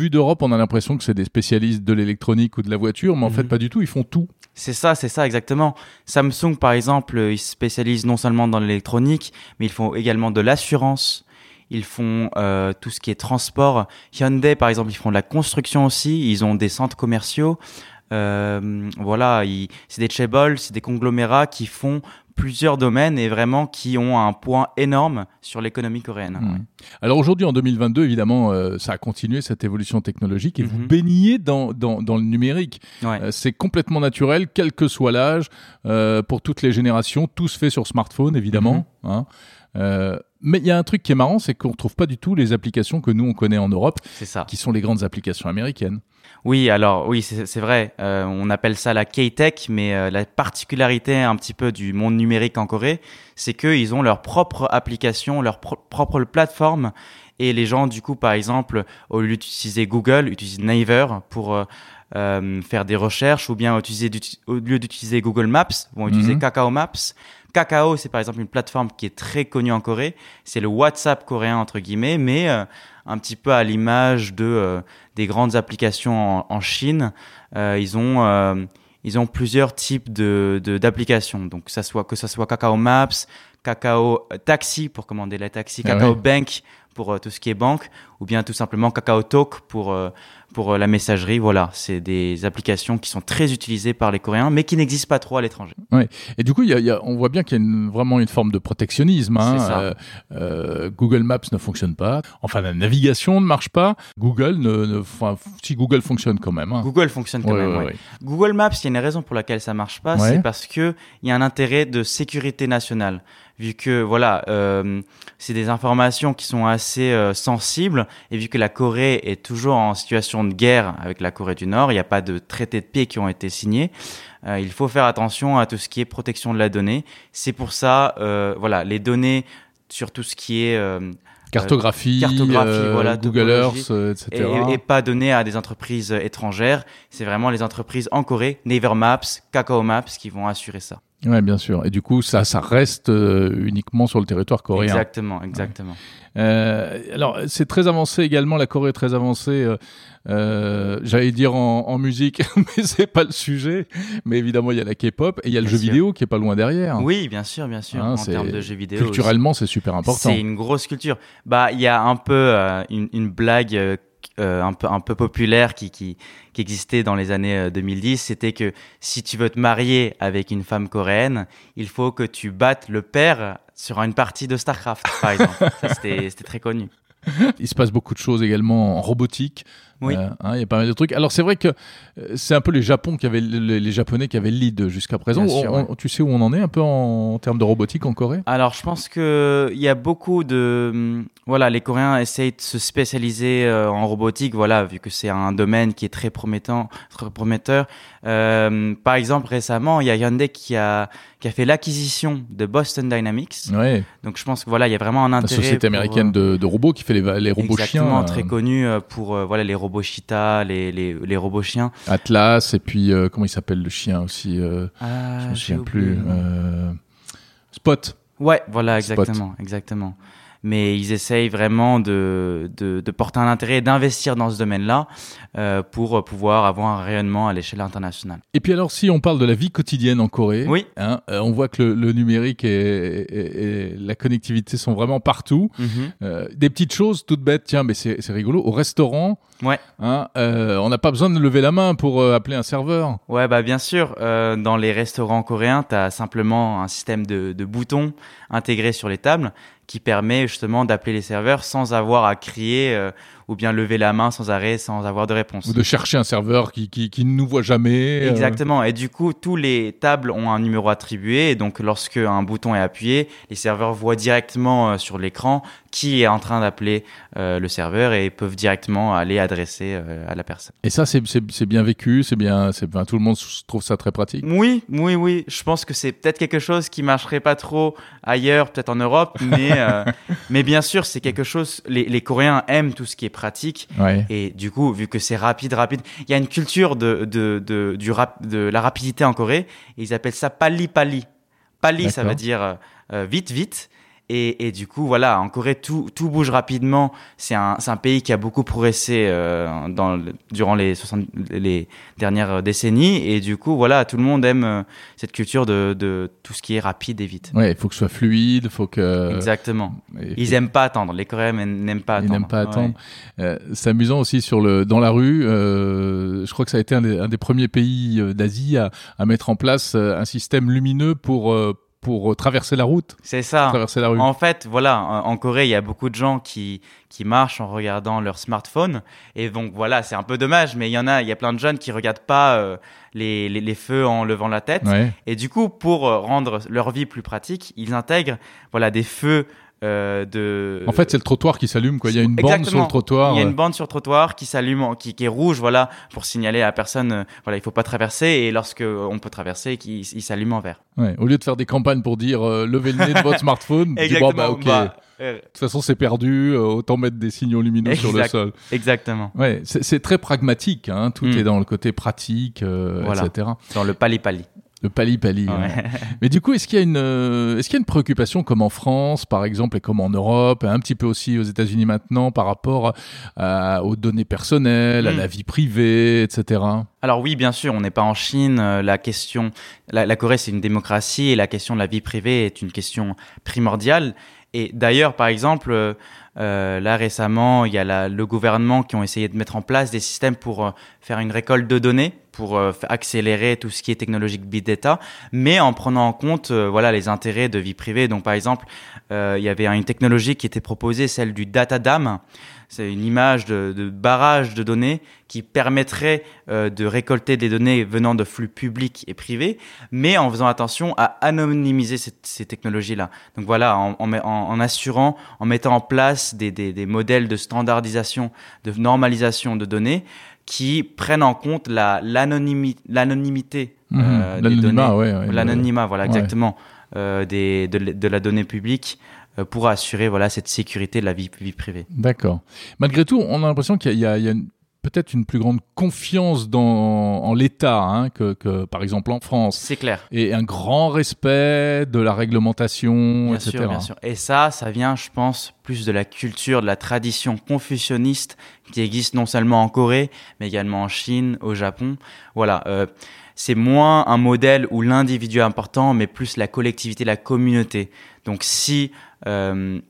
vu d'Europe, on a l'impression que c'est des spécialistes de l'électronique ou de la voiture, mais en mm -hmm. fait pas du tout. Ils font tout. C'est ça, c'est ça exactement. Samsung, par exemple, ils se spécialisent non seulement dans l'électronique, mais ils font également de l'assurance. Ils font euh, tout ce qui est transport. Hyundai, par exemple, ils font de la construction aussi. Ils ont des centres commerciaux. Euh, voilà, c'est des chaebols, c'est des conglomérats qui font plusieurs domaines et vraiment qui ont un point énorme sur l'économie coréenne. Mmh. Alors aujourd'hui, en 2022, évidemment, euh, ça a continué cette évolution technologique et mmh. vous baignez dans, dans, dans, le numérique. Ouais. Euh, c'est complètement naturel, quel que soit l'âge, pour toutes les générations, tout se fait sur smartphone, évidemment. Mmh. Hein. Mais il y a un truc qui est marrant, c'est qu'on ne trouve pas du tout les applications que nous on connaît en Europe, qui sont les grandes applications américaines. Oui, alors oui, c'est vrai. Euh, on appelle ça la K-Tech, mais euh, la particularité un petit peu du monde numérique en Corée, c'est qu'ils ont leur propre application, leur pro propre plateforme. Et les gens, du coup, par exemple, au lieu d'utiliser Google, utilisent Naver pour euh, euh, faire des recherches, ou bien utiliser, au lieu d'utiliser Google Maps, vont utiliser mm -hmm. Kakao Maps. Kakao, c'est par exemple une plateforme qui est très connue en Corée. C'est le WhatsApp coréen entre guillemets, mais euh, un petit peu à l'image de euh, des grandes applications en, en Chine. Euh, ils ont ils ont plusieurs types de d'applications. Donc ça soit que ça soit Kakao Maps, Kakao Taxi pour commander la taxi, Ah Kakao ouais. Bank pour euh, tout ce qui est banque, ou bien tout simplement Kakao Talk pour euh, pour la messagerie. Voilà, c'est des applications qui sont très utilisées par les Coréens, mais qui n'existent pas trop à l'étranger. Ouais. Et du coup, y a, y a, on voit bien qu'il y a une, vraiment une forme de protectionnisme. Hein. Ça. Euh, euh, Google Maps ne fonctionne pas. Enfin, la navigation ne marche pas. Google ne, ne enfin, si Google fonctionne quand même. Hein. Google fonctionne quand ouais, même. Ouais, ouais. Google Maps, il y a une raison pour laquelle ça marche pas, c'est parce que il y a un intérêt de sécurité nationale vu que voilà, euh, c'est des informations qui sont assez euh, sensibles et vu que la Corée est toujours en situation de guerre avec la Corée du Nord, il n'y a pas de traités de paix qui ont été signés. Euh, il faut faire attention à tout ce qui est protection de la donnée. C'est pour ça, euh, voilà, les données sur tout ce qui est euh, cartographie, cartographie voilà, Google Earth, etc. Et, et, pas donné à des entreprises étrangères. C'est vraiment les entreprises en Corée, Naver Maps, Kakao Maps, qui vont assurer ça. Ouais, bien sûr. Et du coup, ça, ça reste euh, uniquement sur le territoire coréen. Exactement, exactement. Ouais. Euh, alors, c'est très avancé également. La Corée est très avancée. Euh, J'allais dire en, en musique, mais c'est pas le sujet. Mais évidemment, il y a la K-pop et il y a le jeu vidéo qui est pas loin derrière. Oui, bien sûr, bien sûr. Hein, en termes de jeux vidéo. Culturellement, c'est super important. C'est une grosse culture. Bah, il y a un peu une, une, blague. Euh, un peu un peu populaire qui qui qui existait dans les années 2010, c'était que si tu veux te marier avec une femme coréenne, il faut que tu battes le père sur une partie de Starcraft, par exemple. C'était très connu. Il se passe beaucoup de choses également en robotique. Oui. Euh, hein, il y a pas mal de trucs. Alors c'est vrai que euh, c'est un peu les Japon qui avaient les, les Japonais qui avaient le lead jusqu'à présent. Bien sûr, On- on- tu sais où on en est un peu en, en termes de robotique en Corée? Alors, je pense que il y a beaucoup de hum, voilà, les Coréens essayent de se spécialiser euh, en robotique, voilà, vu que c'est un domaine qui est très promettant, très prometteur. Euh, par exemple, récemment, il y a Hyundai qui a qui a fait l'acquisition de Boston Dynamics. Ouais. Donc, je pense que voilà, il y a vraiment un La intérêt. société pour, américaine de, de robots qui fait les, robots exactement, chiens. très euh, connue euh, pour euh, voilà les robots cheetah, les les les robots chiens. Atlas et puis euh, comment il s'appelle le chien aussi euh, Ah, Je me souviens oublié plus. Spot. Ouais, voilà, Spot. exactement, exactement. Mais ils essayent vraiment de, de, de porter un intérêt et d'investir dans ce domaine-là euh, pour pouvoir avoir un rayonnement à l'échelle internationale. Et puis alors, si on parle de la vie quotidienne en Corée, Oui. hein, euh, on voit que le, le numérique et, et- et la connectivité sont vraiment partout. Euh, des petites choses toutes bêtes, tiens, mais c'est rigolo. Au restaurant, Ouais. hein, on n'a pas besoin de lever la main pour appeler un serveur. Ouais, bah bien sûr, dans les restaurants coréens, tu as simplement un système de, de boutons intégrés sur les tables qui permet justement d'appeler les serveurs sans avoir à crier euh, ou bien lever la main sans arrêt, sans avoir de réponse. Ou de chercher un serveur qui, qui, qui ne nous voit jamais. euh. Exactement. Et du coup, tous les tables ont un numéro attribué. Et donc, lorsque un bouton est appuyé, les serveurs voient directement euh, sur l'écran qui est en train d'appeler euh, le serveur et peuvent directement aller adresser euh, à la personne. Et ça, c'est- bien vécu, c'est bien, tout le monde trouve ça très pratique. Oui, oui, oui. Je pense que c'est peut-être quelque chose qui marcherait pas trop ailleurs, peut-être en Europe, mais euh, mais bien sûr, c'est quelque chose. Les, les Coréens aiment tout ce qui est pratique. Ouais. Et du coup, vu que c'est rapide, rapide, il y a une culture de, de, de, du rap, de la rapidité en Corée. Et ils appellent ça pali pali. Pali, ça veut dire euh, euh, vite, vite. Et, et du coup, voilà, en Corée, tout, tout bouge rapidement. C'est un, un pays qui a beaucoup progressé euh, dans, durant les, 60, les dernières décennies. Et du coup, voilà, tout le monde aime euh, cette culture de, de tout ce qui est rapide et vite. Ouais, il faut que ce soit fluide, il faut que. Exactement. et- Ils aiment pas attendre. Les Coréens n'aiment pas Ils attendre. n'aiment pas Ouais. attendre. Euh, c'est amusant aussi sur le dans la rue. je crois que ça a été un des, un des premiers pays d'Asie à, à mettre en place un système lumineux pour pour euh, traverser la route, C'est ça. traverser la rue. En fait, voilà, en Corée, il y a beaucoup de gens qui, qui marchent en regardant leur smartphone. Et donc, voilà, c'est un peu dommage, mais il y en a, il y a plein de jeunes qui regardent pas euh, les, les, les feux en levant la tête. Ouais. Et du coup, pour euh, rendre leur vie plus pratique, ils intègrent, voilà, des feux euh, de. En fait, c'est le trottoir qui s'allume. Quoi. Il y a une bande sur le trottoir. Il y a une bande sur le trottoir qui s'allume, qui, qui est rouge, voilà, pour signaler à la personne, euh, voilà, il faut pas traverser. Et lorsque euh, on peut traverser, il s'allume en vert. ouais. Au lieu de faire des campagnes pour dire euh, levez le nez de votre smartphone, dis, bon bah ok. Bah, De toute façon, c'est perdu. autant mettre des signaux lumineux sur le sol. exactement. Ouais, c'est très pragmatique. Hein. Tout Mm. est dans le côté pratique, Voilà. etc. Dans le pali pali. Le pali pali. Ouais. ouais. Mais du coup, est-ce qu'il y a une, euh, est-ce qu'il y a une préoccupation comme en France, par exemple, et comme en Europe, un petit peu aussi aux États-Unis maintenant, par rapport à- aux données personnelles, à Mm. la vie privée, etc. Alors oui, bien sûr, on n'est pas en Chine. euh, La question, la, la Corée, c'est une démocratie et la question de la vie privée est une question primordiale. Et d'ailleurs, par exemple, euh, euh, là récemment, il y a la- le gouvernement qui ont essayé de mettre en place des systèmes pour euh, faire une récolte de données, pour euh, accélérer tout ce qui est technologique big data, mais en prenant en compte euh, voilà les intérêts de vie privée. Donc par exemple, euh, il y avait une technologie qui était proposée, celle du data dam. C'est une image de, de barrage de données qui permettrait euh, de récolter des données venant de flux publics et privés, mais en faisant attention à anonymiser ces, ces technologies-là. Donc voilà, en, en- en assurant, en mettant en place des, des, des modèles de standardisation, de normalisation de données qui prennent en compte la l'anonymi- l'anonymité Mhm. euh, des L'anonymat, données. ouais, ouais, L'anonymat, voilà, exactement, euh, des, de, de la donnée publique euh, pour assurer voilà cette sécurité de la vie, vie privée. D'accord. Malgré tout, on a l'impression qu'il y a, il y a- il y a une- peut-être une plus grande confiance dans en l'État hein, que, que, par exemple, en France. C'est clair. Et un grand respect de la réglementation, Bien etc. sûr, bien sûr. Et ça, ça vient, je pense, plus de la culture, de la tradition confucianiste qui existe non seulement en Corée, mais également en Chine, au Japon. Voilà. euh, c'est moins un modèle où l'individu est important, mais plus la collectivité, la communauté. Donc, si euh,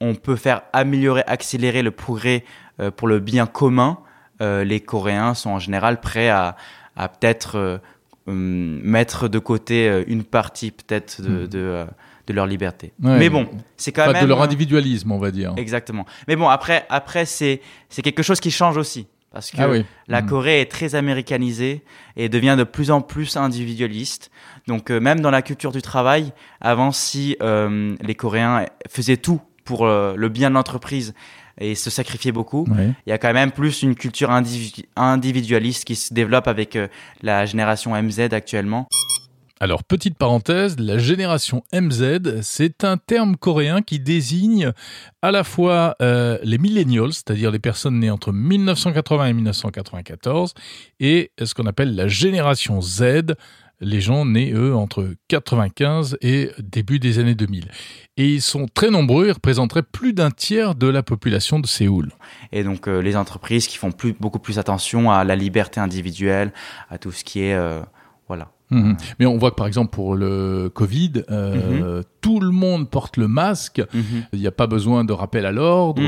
on peut faire améliorer, accélérer le progrès euh, pour le bien commun, euh, les Coréens sont en général prêts à, à peut-être euh, hum, mettre de côté euh, une partie peut-être de, Mhm. de, de leur liberté. Ouais. Mais bon, c'est quand Pas même de leur individualisme, on va dire. Exactement. Mais bon, après, après c'est quelque chose qui change aussi. Parce que Ah oui. la Mhm. Corée est très américanisée et devient de plus en plus individualiste. Donc euh, même dans la culture du travail, avant si les Coréens faisaient tout pour le bien de l'entreprise et se sacrifiaient beaucoup, Ouais. il y a quand même plus une culture individu- individualiste qui se développe avec euh, la génération MZ actuellement. Alors, petite parenthèse, la génération MZ, c'est un terme coréen qui désigne à la fois euh, les millennials, c'est-à-dire les personnes nées entre 1980 et 1994, et ce qu'on appelle la génération Z, les gens nés, eux, entre 95 et début des années 2000. Et ils sont très nombreux, ils représenteraient plus d'un tiers de la population de Séoul. Et donc euh, les entreprises qui font beaucoup plus attention à la liberté individuelle, à tout ce qui est... euh, voilà. Mhm. Mais on voit que par exemple pour le Covid, euh, tout le monde porte le masque. Mhm. Il n'y a pas besoin de rappel à l'ordre.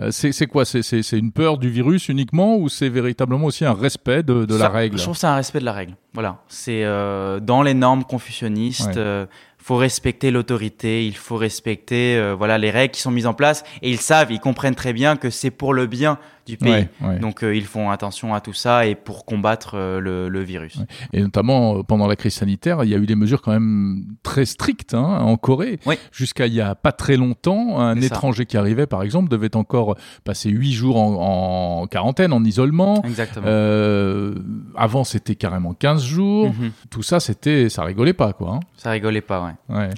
Euh, C'est quoi? C'est une peur du virus uniquement ou c'est véritablement aussi un respect de, de la règle? Je trouve que c'est un respect de la règle. Voilà. C'est euh, dans les normes confucianistes. Ouais. faut respecter l'autorité. Il faut respecter voilà les règles qui sont mises en place. Et ils savent, ils comprennent très bien que c'est pour le bien du pays. Ouais, ouais. Donc euh, ils font attention à tout ça et pour combattre euh, le, le virus. Ouais. Et notamment euh, pendant la crise sanitaire, il y a eu des mesures quand même très strictes hein, en Corée. Jusqu'à il y a pas très longtemps, un étranger qui arrivait par exemple devait encore passer huit jours en, en quarantaine, en isolement. Exactement. Avant c'était carrément 15 jours. Mhm. Tout ça c'était, ça rigolait pas quoi. hein. Ça rigolait pas, ouais.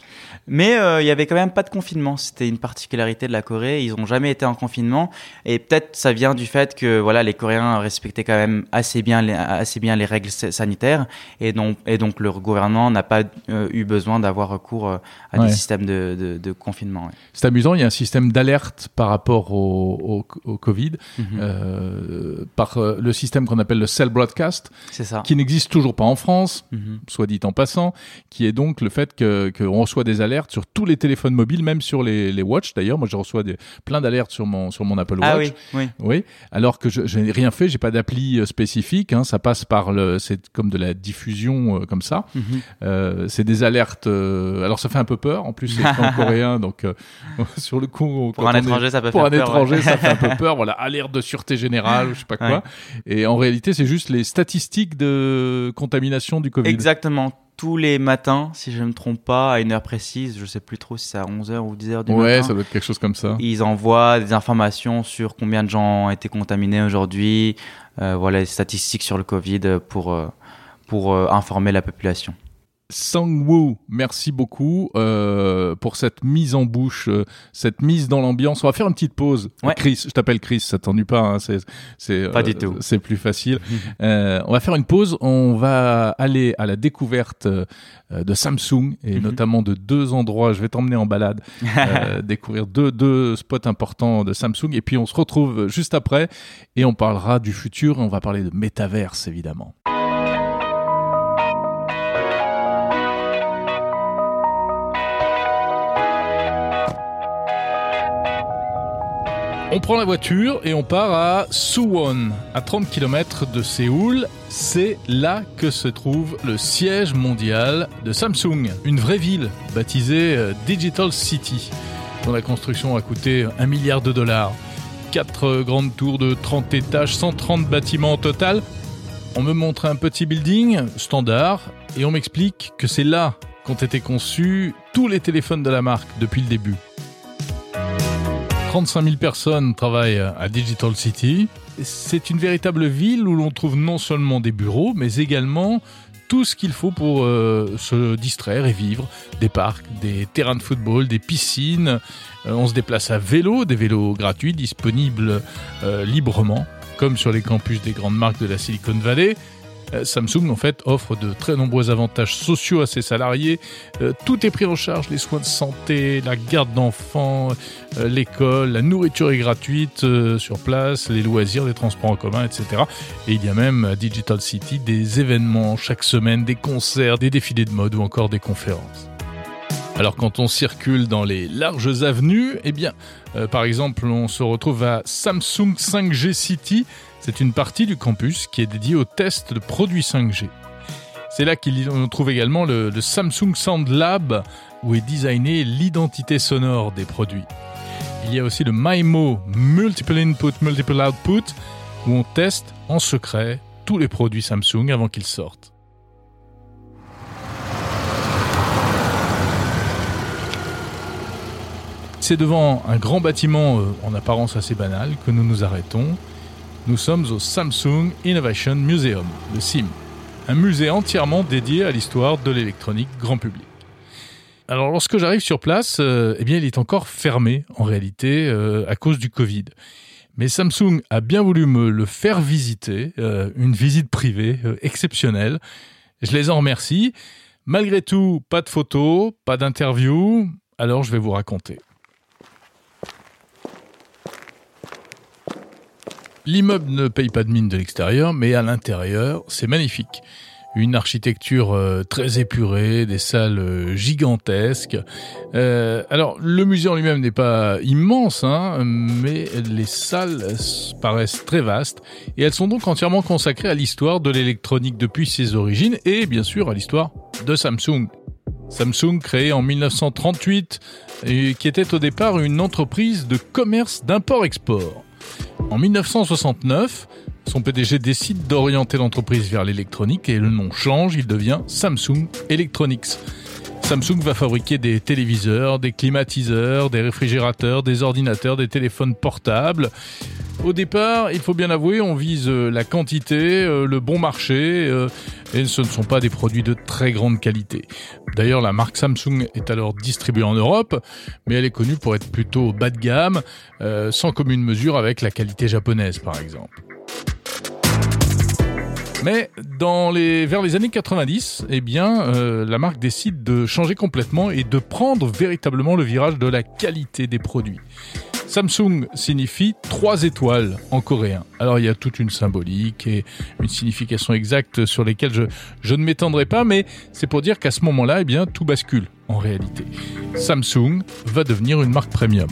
Mais il y avait quand même pas de confinement. C'était une particularité de la Corée. Ils ont jamais été en confinement. Et peut-être ça vient du fait que voilà, les Coréens respectaient quand même assez bien les, assez bien les règles sa- sanitaires. Et donc, et donc le gouvernement n'a pas euh, eu besoin d'avoir recours euh, à Ouais. des systèmes de, de, de confinement. ouais. C'est amusant, il y a un système d'alerte par rapport au, au, au Covid, Mhm. euh, par le système qu'on appelle le Cell Broadcast, ça. qui n'existe toujours pas en France, Mhm. soit dit en passant, qui est donc le fait que qu'on reçoit des alertes sur tous les téléphones mobiles, même sur les, les watch d'ailleurs. Moi, je reçois des, plein d'alertes sur mon sur mon Apple Watch. Ah oui, oui. Oui, alors que je, je n'ai rien fait, j'ai pas d'appli euh, spécifique. Hein, ça passe par le, c'est comme de la diffusion euh, comme ça. Mhm. Euh, c'est des alertes. euh, alors ça fait un peu peur. En plus, c'est en coréen, donc euh, sur le coup, Pour un est- étranger, ça peut pour faire un peur. étranger, ouais. ça fait un peu peur. Voilà, alerte de sûreté générale, je sais pas quoi. Ouais. Et en réalité, c'est juste les statistiques de contamination du Covid. Exactement. Tous les matins, si je ne me trompe pas, à une heure précise, je sais plus trop si c'est à 11h ou 10h du Ouais, matin. ça doit être quelque chose comme ça. Ils envoient des informations sur combien de gens ont été contaminés aujourd'hui, euh, voilà les statistiques sur le Covid pour, euh, pour euh, informer la population. Sang-woo, merci beaucoup euh, pour cette mise en bouche, euh, cette mise dans l'ambiance. On va faire une petite pause. Ouais. Chris, je t'appelle Chris, ça t'ennuie pas, hein, c'est c'est Pas du tout. c'est plus facile. Euh, on va faire une pause. On va aller à la découverte euh, de Samsung et Mhm. notamment de deux endroits. Je vais t'emmener en balade, euh, découvrir deux deux spots importants de Samsung et puis on se retrouve juste après et on parlera du futur. On va parler de métaverse évidemment. On prend la voiture et on part à Suwon, à 30 km de Séoul. C'est là que se trouve le siège mondial de Samsung, une vraie ville baptisée euh, Digital City, dont la construction a coûté un milliard de dollars. Quatre grandes tours de 30 étages, 130 bâtiments au total. On me montre un petit building standard et on m'explique que c'est là qu'ont été conçus tous les téléphones de la marque depuis le début. 35 000 personnes travaillent à Digital City. C'est une véritable ville où l'on trouve non seulement des bureaux, mais également tout ce qu'il faut pour euh, se distraire et vivre. Des parcs, des terrains de football, des piscines. Euh, on se déplace à vélo, des vélos gratuits disponibles euh, librement, comme sur les campus des grandes marques de la Silicon Valley. Euh, Samsung en fait offre de très nombreux avantages sociaux à ses salariés. Euh, tout est pris en charge, les soins de santé, la garde d'enfants, euh, l'école, la nourriture est gratuite sur place, les loisirs, les transports en commun, etc. Et il y a même à Digital City des événements chaque semaine, des concerts, des défilés de mode ou encore des conférences. Alors quand on circule dans les larges avenues, eh bien, par exemple, on se retrouve à Samsung 5G City. C'est une partie du campus qui est dédiée au test de produits 5G. C'est là qu'on trouve également le, le Samsung Sound Lab, où est designée l'identité sonore des produits. Il y a aussi le MIMO, Multiple Input, Multiple Output, où on teste en secret tous les produits Samsung avant qu'ils sortent. C'est devant un grand bâtiment euh, en apparence assez banal que nous nous arrêtons. Nous sommes au Samsung Innovation Museum, le SIM, un musée entièrement dédié à l'histoire de l'électronique grand public. Alors lorsque j'arrive sur place, euh, eh bien il est encore fermé en réalité euh, à cause du Covid. Mais Samsung a bien voulu me le faire visiter, une visite privée exceptionnelle. Je les en remercie. Malgré tout, pas de photos, pas d'interview, alors je vais vous raconter. L'immeuble ne paye pas de mine de l'extérieur, mais à l'intérieur, c'est magnifique. Une architecture euh, très épurée, des salles euh, gigantesques. Euh, alors, le musée en lui-même n'est pas immense, hein, mais les salles paraissent très vastes et elles sont donc entièrement consacrées à l'histoire de l'électronique depuis ses origines et bien sûr à l'histoire de Samsung. Samsung, créé en 1938, et qui était au départ une entreprise de commerce d'import-export. En 1969, son PDG décide d'orienter l'entreprise vers l'électronique et le nom change, il devient Samsung Electronics. Samsung va fabriquer des téléviseurs, des climatiseurs, des réfrigérateurs, des ordinateurs, des téléphones portables. Au départ, il faut bien avouer, on vise la quantité, euh, le bon marché, euh, et ce ne sont pas des produits de très grande qualité. D'ailleurs, la marque Samsung est alors distribuée en Europe, mais elle est connue pour être plutôt bas de gamme, euh, sans commune mesure avec la qualité japonaise par exemple. Mais vers les années 90, eh euh, la marque décide de changer complètement et de prendre véritablement le virage de la qualité des produits. Samsung signifie trois étoiles en coréen. Alors il y a toute une symbolique et une signification exacte sur lesquelles je, ne m'étendrai pas, mais c'est pour dire qu'à ce moment-là, eh tout bascule en réalité. Samsung va devenir une marque premium.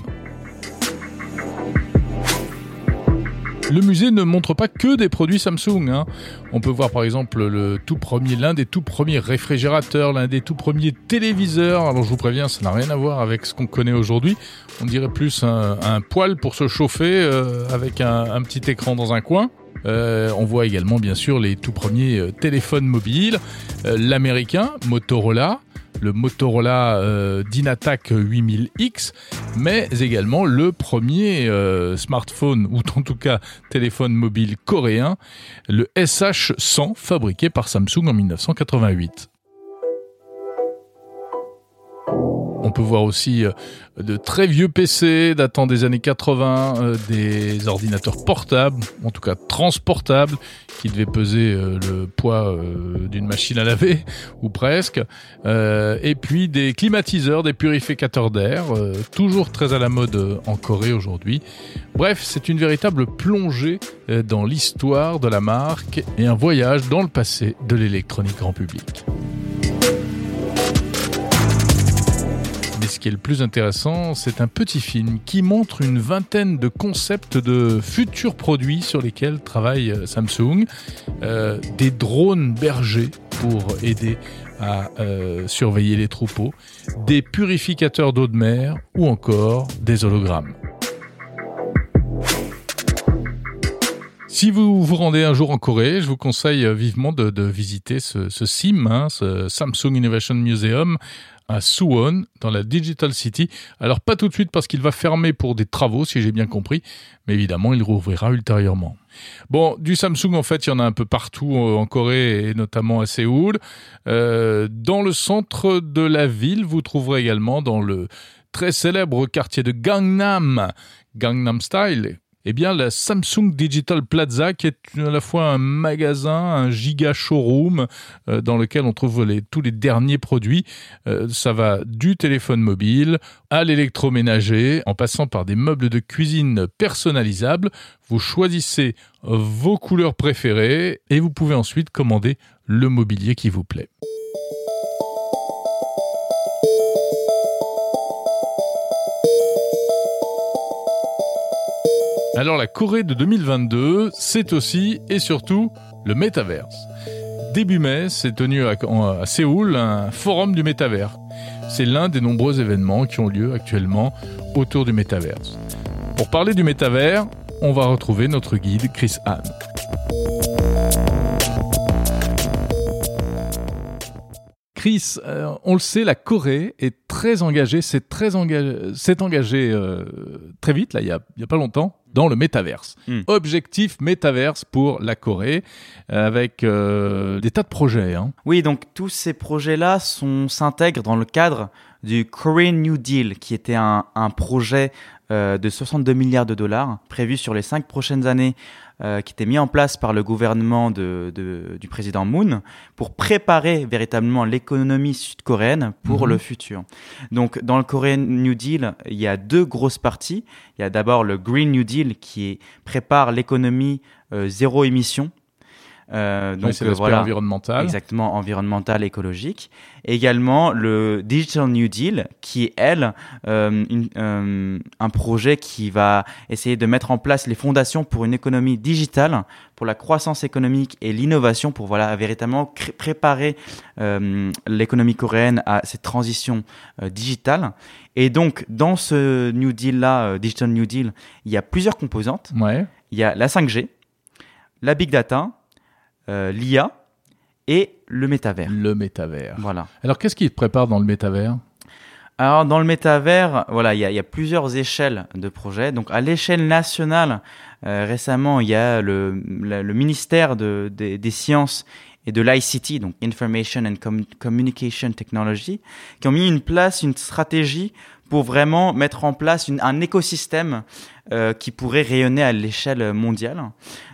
Le musée ne montre pas que des produits Samsung. Hein. On peut voir par exemple le tout premier, l'un des tout premiers réfrigérateurs, l'un des tout premiers téléviseurs. Alors je vous préviens, ça n'a rien à voir avec ce qu'on connaît aujourd'hui. On dirait plus un, un poêle pour se chauffer euh, avec un, petit écran dans un coin. Euh, on voit également bien sûr les tout premiers euh, téléphones mobiles, l'américain Motorola, le Motorola euh, Dynatac 8000X, mais également le premier euh, smartphone, ou en tout cas téléphone mobile coréen, le SH100, fabriqué par Samsung en 1988. On peut voir aussi euh, de très vieux PC datant des années 80, euh, des ordinateurs portables, en tout cas transportables, qui devaient peser euh, le poids d'une machine à laver, ou presque, et puis des climatiseurs, des purificateurs d'air, toujours très à la mode en Corée aujourd'hui. Bref, c'est une véritable plongée dans l'histoire de la marque et un voyage dans le passé de l'électronique grand public. Ce qui est le plus intéressant, c'est un petit film qui montre une vingtaine de concepts de futurs produits sur lesquels travaille euh, Samsung. Euh, des drones bergers pour aider à euh, surveiller les troupeaux, des purificateurs d'eau de mer ou encore des hologrammes. Si vous vous rendez un jour en Corée, je vous conseille vivement de, visiter ce, ce SIM, hein, ce Samsung Innovation Museum, à Suwon, dans la Digital City. Alors pas tout de suite parce qu'il va fermer pour des travaux, si j'ai bien compris, mais évidemment il rouvrira ultérieurement. Bon, du Samsung en fait, il y en a un peu partout euh, en Corée et notamment à Séoul. Euh, dans le centre de la ville, vous trouverez également dans le très célèbre quartier de Gangnam, Gangnam Style, eh bien la Samsung Digital Plaza qui est à la fois un magasin, un giga showroom euh, dans lequel on trouve tous les derniers produits. Euh, ça va du téléphone mobile à l'électroménager en passant par des meubles de cuisine personnalisables. Vous choisissez vos couleurs préférées et vous pouvez ensuite commander le mobilier qui vous plaît. Alors la Corée de 2022, c'est aussi et surtout le métaverse. Début mai, s'est tenu à, Séoul un forum du métavers. C'est l'un des nombreux événements qui ont lieu actuellement autour du métaverse. Pour parler du métavers, on va retrouver notre guide Chris Hahn. Chris, euh, on le sait, la Corée est très engagée, s'est engagée euh, très vite, là, il y a, pas longtemps, dans le métaverse. Hmm. Objectif métaverse pour la Corée, avec euh, des tas de projets. Hein. Oui, donc tous ces projets-là sont- s'intègrent dans le cadre du Korean New Deal, qui était un, un projet de 62 milliards de dollars prévu sur les cinq prochaines années, euh, qui était mis en place par le gouvernement de, de- du président Moon pour préparer véritablement l'économie sud-coréenne pour Mhm. le futur. Donc, dans le Korean New Deal, il y a deux grosses parties. Il y a d'abord le Green New Deal qui prépare l'économie euh, zéro émission. Euh, Donc c'est euh, l'aspect voilà. environnemental. Exactement, environnemental, écologique. Également le Digital New Deal, qui est, elle, euh, une- euh, un projet qui va essayer de mettre en place les fondations pour une économie digitale, pour la croissance économique et l'innovation, pour voilà, véritablement préparer l'économie coréenne à cette transition digitale. Et donc, dans ce New Deal-là, Digital New Deal, il y a plusieurs composantes. Ouais. Il y a la 5G, la Big Data, l'IA et le métavers. Le métavers. Voilà. Alors qu'est-ce qui te prépare dans le métavers? Alors dans le métavers, voilà, il y a, il y a plusieurs échelles de projets. Donc à l'échelle nationale, euh, récemment, il y a le, la- le ministère de, des- des sciences et de l'ICT, donc Information and Com- Communication Technology, qui ont mis une place, une stratégie pour vraiment mettre en place une- un écosystème euh, qui pourrait rayonner à l'échelle mondiale.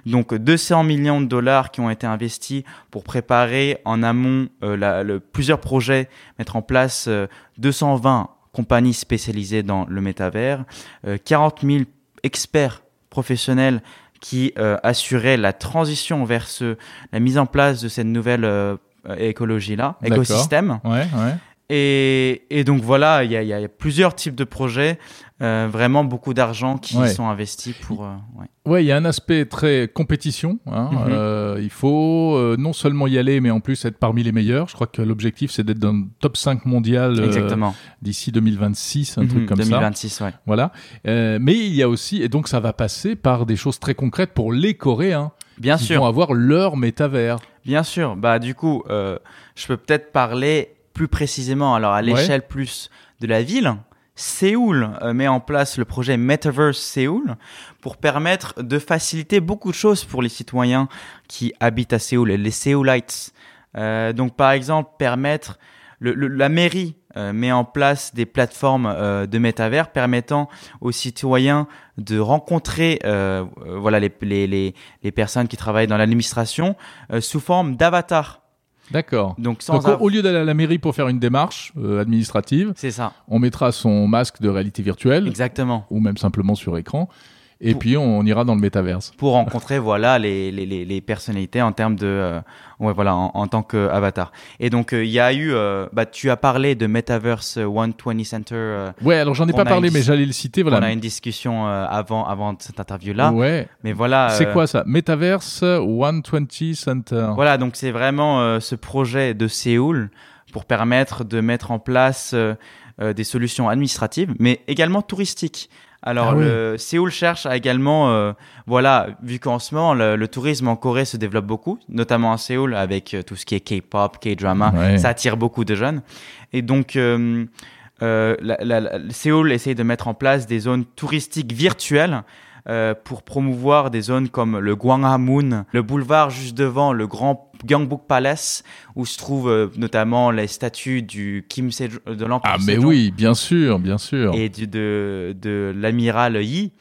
Donc 200 millions de dollars qui ont été investis pour préparer en amont euh, la- le- plusieurs projets, mettre en place euh, 220 compagnies spécialisées dans le métavers, euh, 40 000 experts professionnels qui euh, assuraient la transition vers ce, la mise en place de cette nouvelle euh, euh, écologie-là, écosystème. Ouais, ouais. Et, et donc voilà, il y a, y y plusieurs types de projets, euh, vraiment beaucoup d'argent qui Ouais. sont investis pour... euh. Ouais, il y a un aspect très compétition. hein. Mhm. Euh, il faut non seulement y aller, mais en plus être parmi les meilleurs. Je crois que l'objectif, c'est d'être dans le top 5 mondial d'ici 2026, un Mhm, truc comme ça. 2026, ouais. Voilà. Mais il y a aussi, et donc ça va passer par des choses très concrètes pour les Coréens Bien qui sûr. vont avoir leur métavers. Bien sûr. Bah du coup, je peux peut-être parler plus précisément. Alors à Ouais. l'échelle plus de la ville, Séoul euh, met en place le projet Metaverse Séoul pour permettre de faciliter beaucoup de choses pour les citoyens qui habitent à Séoul, les Séoulites. Euh, donc par exemple permettre le, le- la mairie euh, met en place des plateformes euh, de métavers permettant aux citoyens de rencontrer euh, euh, voilà les, les, les, les personnes qui travaillent dans l'administration euh, sous forme d'avatar. D'accord. Donc sans Donc au, lieu d'aller à la mairie pour faire une démarche euh, administrative, c'est ça, on mettra son masque de réalité virtuelle exactement. ou même simplement sur écran. Et Pour- puis on, ira dans le métaverse. Pour rencontrer voilà les, les, les, les personnalités en termes de euh, ouais voilà en, en tant qu'avatar. Et donc euh, il y a eu euh, bah tu as parlé de Metaverse 120 Center. Ouais, alors j'en ai pas parlé, mais j'allais le citer. Voilà. On a une discussion avant avant cette interview là. Ouais. Mais voilà. C'est quoi ça? Metaverse 120 Center. Voilà, donc c'est vraiment ce projet de Séoul pour permettre de mettre en place des solutions administratives, mais également touristiques. Alors, Ah le, Séoul cherche à également, euh, voilà, vu qu'en ce moment, le, le tourisme en Corée se développe beaucoup, notamment à Séoul, avec euh, tout ce qui est K-pop, K-drama, Ouais. ça attire beaucoup de jeunes. Et donc, euh, euh, la, la- la- Séoul essaye de mettre en place des zones touristiques virtuelles euh, pour promouvoir des zones comme le Gwanghwamun, le boulevard juste devant le grand Gyeongbok Palace, où se trouvent euh, notamment les statues du Kim Sejong, de l'empereur Ah mais Sejong oui, bien sûr, bien sûr. et du, de, de l'amiral Yi.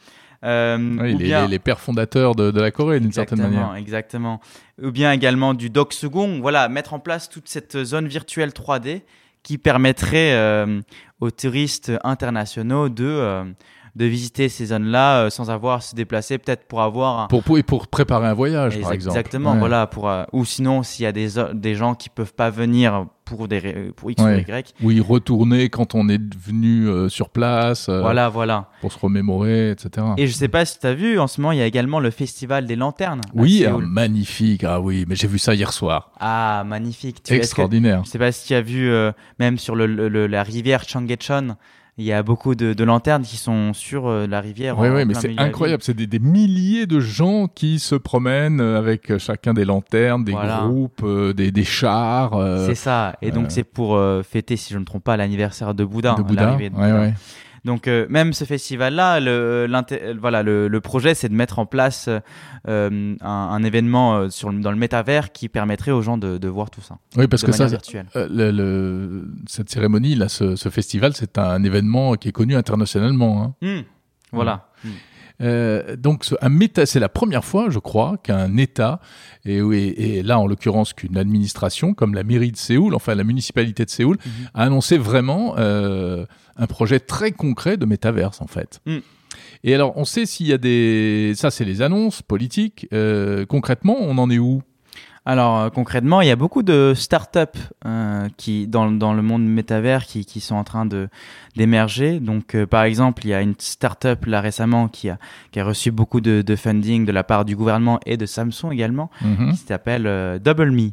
Euh, Oui, ou les, bien- les- pères fondateurs de, de la Corée, d'une certaine manière. Exactement. Ou bien également du Second. Voilà, mettre en place toute cette zone virtuelle 3D qui permettrait euh, aux touristes internationaux de, euh, de visiter ces zones-là euh, sans avoir à se déplacer, peut-être pour avoir un, Pour, pour, et pour préparer un voyage, par exemple. Exactement, Ouais. voilà. Pour, euh, ou sinon, s'il y a des, des gens qui peuvent pas venir pour, des, pour X Ouais. ou Y. Ou y retourner quand on est venu euh, sur place, euh, Voilà, voilà. pour se remémorer, etc. Et je sais pas si tu as vu, en ce moment, il y a également le Festival des Lanternes. oui, ah, magnifique. Ah oui, mais j'ai vu ça hier soir. Ah, magnifique. Tu- est-ce que- Extraordinaire. Je sais pas si tu as vu, euh, même sur le, le- le- la rivière Changgyecheon, Il y a beaucoup de, de lanternes qui sont sur euh, la rivière. Oui, oui, mais c'est incroyable. C'est des, des milliers de gens qui se promènent euh, avec euh, chacun des lanternes, des Voilà. groupes, euh, des, des chars. C'est ça. Et donc c'est pour fêter, si je ne me trompe pas, l'anniversaire de Bouddha. de Bouddha. de Ouais, Bouddha. ouais. Donc euh, même ce festival-là, le, voilà, le, le projet, c'est de mettre en place euh, un, un événement euh, sur le- dans le métavers qui permettrait aux gens de, de voir tout ça Oui, parce de que ça, euh, le, le- cette cérémonie, là, ce, ce festival, c'est un événement qui est connu internationalement. hein. Hmm. Voilà. Hmm. Euh, donc, un méta, c'est la première fois, je crois, qu'un État, et, et, et là, en l'occurrence, qu'une administration, comme la mairie de Séoul, enfin la municipalité de Séoul, Mhm. a annoncé vraiment euh, un projet très concret de métaverse, en fait. Mm. Et alors, on sait s'il y a des... Ça, c'est les annonces politiques. Euh, concrètement, on en est où? Alors euh, concrètement, il y a beaucoup de startups euh, qui dans, dans le monde métavers qui, qui sont en train de d'émerger. Donc euh, par exemple, il y a une startup là récemment qui a qui a reçu beaucoup de, de funding de la part du gouvernement et de Samsung également, Mhm. qui s'appelle euh, DoubleMe.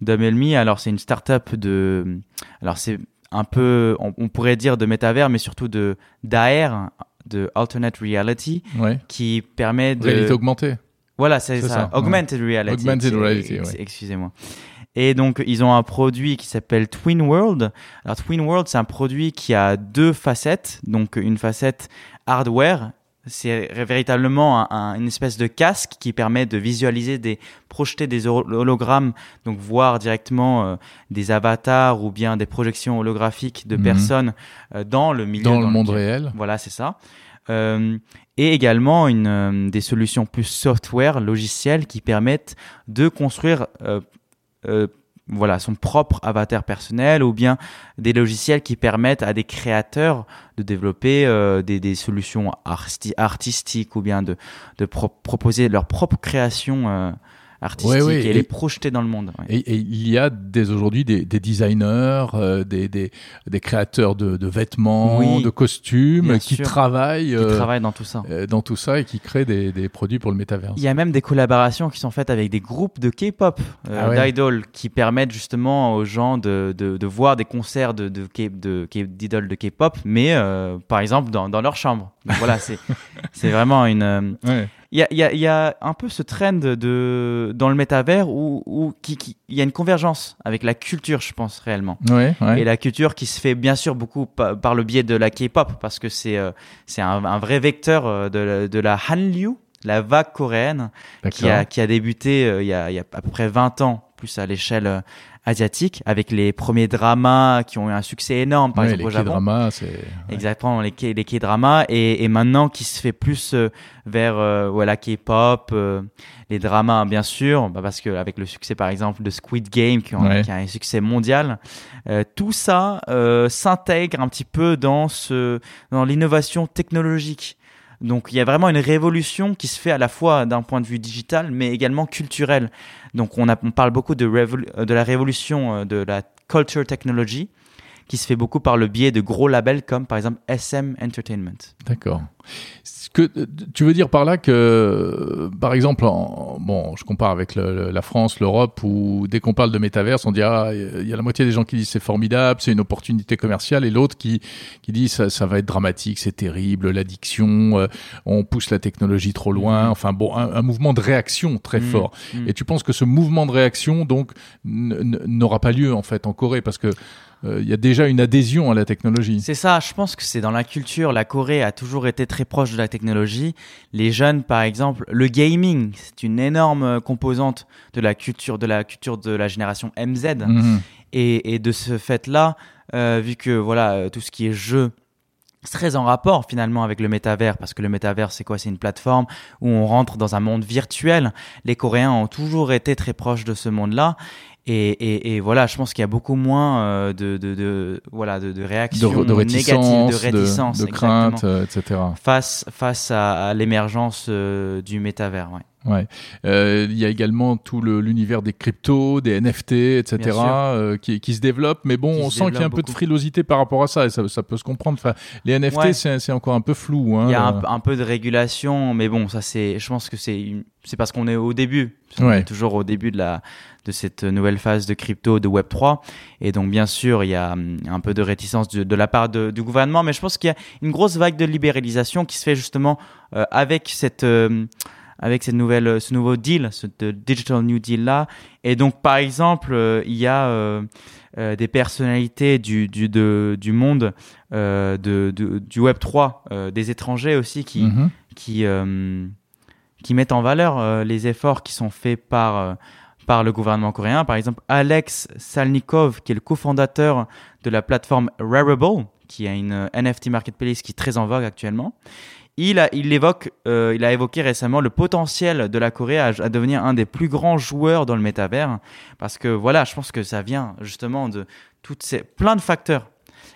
DoubleMe, alors c'est une startup de alors c'est un peu on, on pourrait dire de métavers mais surtout de d'AR de alternate reality Ouais. qui permet de Réalité augmentée. Voilà, c'est ça. ça, Augmented reality. Augmented reality, ouais. Excusez-moi. Et donc, ils ont un produit qui s'appelle Twin World. Alors, Twin World, c'est un produit qui a deux facettes. Donc, une facette hardware. C'est véritablement un- un- une espèce de casque qui permet de visualiser des, projeter des holo- hologrammes, donc voir directement euh, des avatars ou bien des projections holographiques de Mhm. personnes euh, dans le milieu. Dans le monde lequel- réel. voilà, c'est ça. Euh, et également une, euh, des solutions plus software, logicielles, qui permettent de construire euh, voilà, son propre avatar personnel ou bien des logiciels qui permettent à des créateurs de développer des, solutions arti- artistiques ou bien de, de pro- proposer leur propre création euh, artistique Ouais, ouais, et, et- les projeter dans le monde. ouais. Et, et il y a dès aujourd'hui des, des designers, euh, des, des, des créateurs de, de vêtements, Oui, de costumes, qui sûr. travaillent Qui euh, travaillent dans tout ça. euh, dans tout ça et qui créent des, des produits pour le métavers. Il y a même des collaborations qui sont faites avec des groupes de K-pop, Ah d'idoles, qui permettent justement aux gens de, de, de voir des concerts de, d'idoles de K-pop, mais par exemple dans, dans leur chambre. Donc voilà, c'est, c'est vraiment une. Il y a, il y, a, il y a un peu ce trend de, dans le métavers où, où qui, qui- il y a une convergence avec la culture, je pense, réellement. Ouais, ouais. Et la culture qui se fait bien sûr beaucoup pa- par le biais de la K-pop parce que c'est euh, c'est un, un vrai vecteur euh, de, la- de la Hanliu, la vague coréenne qui a, qui a débuté euh, il, y a, il y a à peu près 20 ans, plus à l'échelle euh, asiatique, avec les premiers dramas qui ont eu un succès énorme, par Ouais, exemple les au Japon. C'est. ouais. Exactement, les, K-dramas, et, et maintenant qui se fait plus euh, vers euh, la K-pop, euh, les dramas bien sûr, bah, parce que avec le succès par exemple de Squid Game qui, ont- Ouais. qui a un succès mondial, tout ça s'intègre un petit peu dans ce dans l'innovation technologique. Donc il y a vraiment une révolution qui se fait à la fois d'un point de vue digital, mais également culturel. Donc on, parle beaucoup de, euh, de la révolution euh, de la culture technology, qui se fait beaucoup par le biais de gros labels comme par exemple SM Entertainment. D'accord. Ce que tu veux dire par là que, par exemple, en, bon, je compare avec le- le- la France, l'Europe, où dès qu'on parle de métaverse, on dit ah, il y a la moitié des gens qui disent c'est formidable, c'est une opportunité commerciale, et l'autre qui qui dit ça, ça va être dramatique, c'est terrible, l'addiction, euh, on pousse la technologie trop loin. Mhm. Enfin bon, un, un mouvement de réaction très Mhm. fort. Mhm. Et tu penses que ce mouvement de réaction donc n'aura pas lieu en fait en Corée parce que il y a déjà une adhésion à la technologie. C'est ça, je pense que c'est dans la culture. La Corée a toujours été très proche de la technologie. Les jeunes, par exemple, le gaming, c'est une énorme euh, composante de la culture, de la culture de la génération MZ. Mhm. Et, et de ce fait-là, euh, vu que voilà euh, tout ce qui est jeu, très en rapport finalement avec le métavers, parce que le métavers c'est quoi? C'est une plateforme où on rentre dans un monde virtuel. Les Coréens ont toujours été très proches de ce monde-là. Et, et, et voilà, je pense qu'il y a beaucoup moins euh, de, de, de voilà de, de réactions de, négatives, de de, réticence, de exactement, crainte, euh, etc. face face à, à l'émergence euh, du métavers. Ouais. Ouais. Euh, il y a également tout l'univers des cryptos, des NFT, etc. Euh, qui, qui se développe. Mais bon, Qui on se sent qu'il y a un peu de frilosité par rapport à ça et ça, ça peut se comprendre. Enfin, les NFT, Ouais. c'est encore un peu flou. Hein, Il y a un, un peu de régulation, mais bon, ça c'est, je pense que c'est, une- c'est parce qu'on est au début. Ouais. est toujours au début de la, de cette nouvelle phase de crypto, de Web 3. Et donc, bien sûr, il y a hum, un peu de réticence de, de la part de- du gouvernement, mais je pense qu'il y a une grosse vague de libéralisation qui se fait justement euh, avec cette, euh, avec cette nouvelle, ce nouveau deal, ce de Digital New Deal là. Et donc, par exemple, euh, il y a euh, euh, des personnalités du, du, de- du monde euh, de, de- du Web 3, euh, des étrangers aussi qui, mhm. qui, euh, qui mettent en valeur euh, les efforts qui sont faits par, euh, par le gouvernement coréen. Par exemple, Alex Salnikov, qui est le cofondateur de la plateforme Rarible, qui a une euh, NFT marketplace qui est très en vogue actuellement. Il a, il, évoque, euh, il a évoqué récemment le potentiel de la Corée à, à devenir un des plus grands joueurs dans le métavers. Parce que voilà, je pense que ça vient justement de toutes ces, plein de facteurs.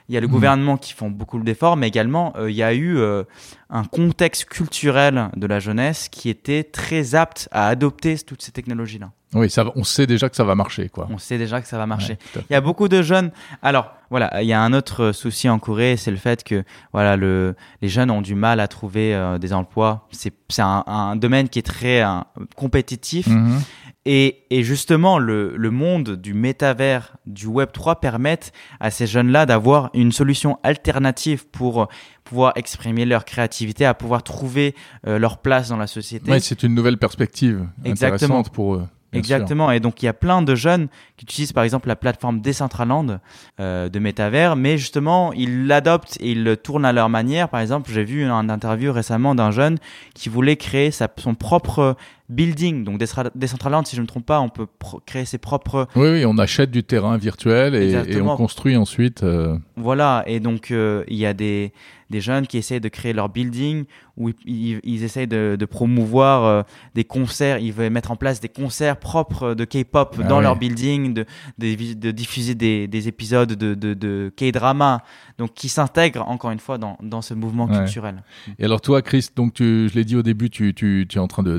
Il y a le Mhm. gouvernement qui font beaucoup d'efforts, mais également euh, il y a eu euh, un contexte culturel de la jeunesse qui était très apte à adopter toutes ces technologies-là. Oui, ça, on sait déjà que ça va marcher, quoi. On sait déjà que ça va marcher. Ouais. Il y a beaucoup de jeunes. Alors, voilà, il y a un autre souci en Corée, c'est le fait que voilà, le, les jeunes ont du mal à trouver euh, des emplois. C'est un, un domaine qui est très euh, compétitif. Mhm. Et, et justement, le, le monde du métavers, du Web 3 permettent à ces jeunes-là d'avoir une solution alternative pour pouvoir exprimer leur créativité, à pouvoir trouver euh, leur place dans la société. Ouais, c'est une nouvelle perspective Exactement. intéressante pour eux. Exactement. Et donc, il y a plein de jeunes qui utilisent par exemple la plateforme Decentraland euh, de métavers, mais justement, ils l'adoptent et ils le tournent à leur manière. Par exemple, j'ai vu une interview récemment d'un jeune qui voulait créer sa, son propre building. Donc, Decentraland, si je ne me trompe pas, on peut créer ses propres. Oui, oui, on achète du terrain virtuel et, et on construit ensuite. euh, Voilà. Et donc, euh, il y a des, des jeunes qui essayent de créer leur building où ils, essayent de, de promouvoir euh, des concerts. Ils veulent mettre en place des concerts propres de K-pop Ah dans ouais. leur building, de, de, de diffuser des, des épisodes de, de, K-drama. Donc, qui s'intègrent encore une fois dans, dans ce mouvement Ouais. culturel. Et alors toi, Chris, donc tu, je l'ai dit au début, tu, tu, tu es en train de-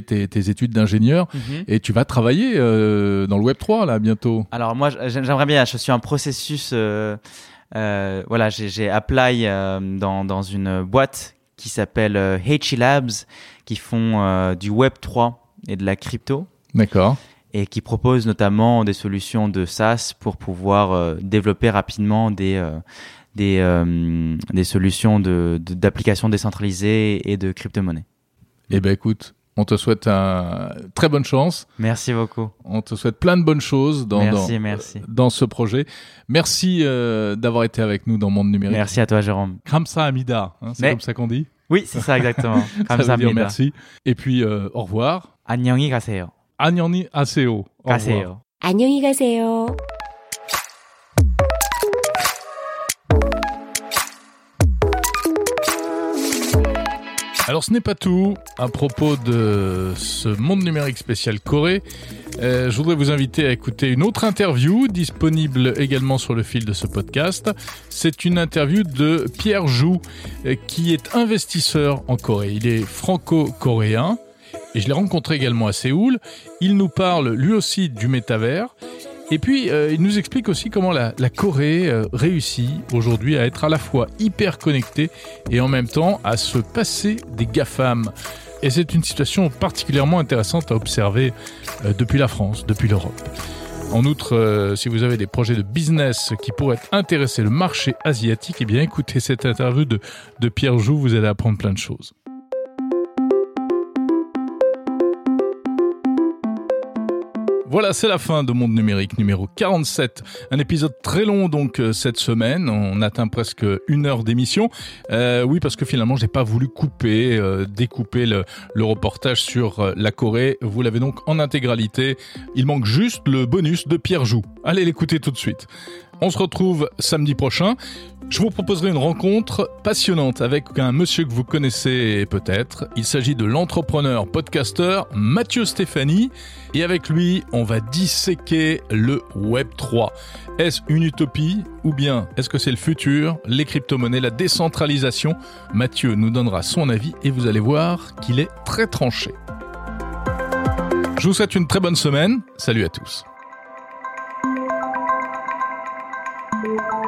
de- tes, tes études d'ingénieur et tu vas travailler euh, dans le Web 3 là bientôt. Alors moi, j'ai- j'aimerais bien, je suis en processus, euh, euh, voilà, j'ai apply dans, dans une boîte qui s'appelle Heichi Labs, qui font du Web 3 et de la crypto, D'accord. et qui proposent notamment des solutions de SaaS pour pouvoir développer rapidement des, des, euh, des solutions de- de- d'applications décentralisées et de crypto-monnaies. Eh ben écoute, on te souhaite un très bonne chance. Merci beaucoup. On te souhaite plein de bonnes choses dans, merci, dans, merci. dans ce projet. Merci euh, d'avoir été avec nous dans Monde Numérique. Merci à toi, Jérôme. Kamsa Amida, hein, c'est Mais- comme ça qu'on dit. Oui, c'est ça exactement. ça veut dire 감사합니다. merci. Et puis euh, au revoir. 안녕히 가세요. Agnani Aseo. Au revoir. 가세요. 안녕히 가세요. Alors ce n'est pas tout à propos de ce monde numérique spécial Corée. Euh, je voudrais vous inviter à écouter une autre interview disponible également sur le fil de ce podcast. C'est une interview de Pierre Jou euh, qui est investisseur en Corée. Il est franco-coréen et je l'ai rencontré également à Séoul. Il nous parle lui aussi du métavers. Et puis, euh, il nous explique aussi comment la, la Corée euh, réussit aujourd'hui à être à la fois hyper connectée et en même temps à se passer des GAFAM. Et c'est une situation particulièrement intéressante à observer euh, depuis la France, depuis l'Europe. En outre, euh, si vous avez des projets de business qui pourraient intéresser le marché asiatique, eh bien écoutez cette interview de, de Pierre Joux, vous allez apprendre plein de choses. Voilà, c'est la fin de Monde Numérique numéro 47. Un épisode très long donc euh, cette semaine. On atteint presque une heure d'émission. Euh, oui, parce que finalement, j'ai pas voulu couper, euh, découper le, le reportage sur euh, la Corée. Vous l'avez donc en intégralité. Il manque juste le bonus de Pierre Joux. Allez l'écouter tout de suite. On se retrouve samedi prochain. Je vous proposerai une rencontre passionnante avec un monsieur que vous connaissez peut-être. Il s'agit de l'entrepreneur podcasteur Mathieu Stéphanie. Et avec lui, on va disséquer le Web 3. Est-ce une utopie ou bien est-ce que c'est le futur, les crypto-monnaies, la décentralisation Mathieu nous donnera son avis et vous allez voir qu'il est très tranché. Je vous souhaite une très bonne semaine. Salut à tous. Thank you.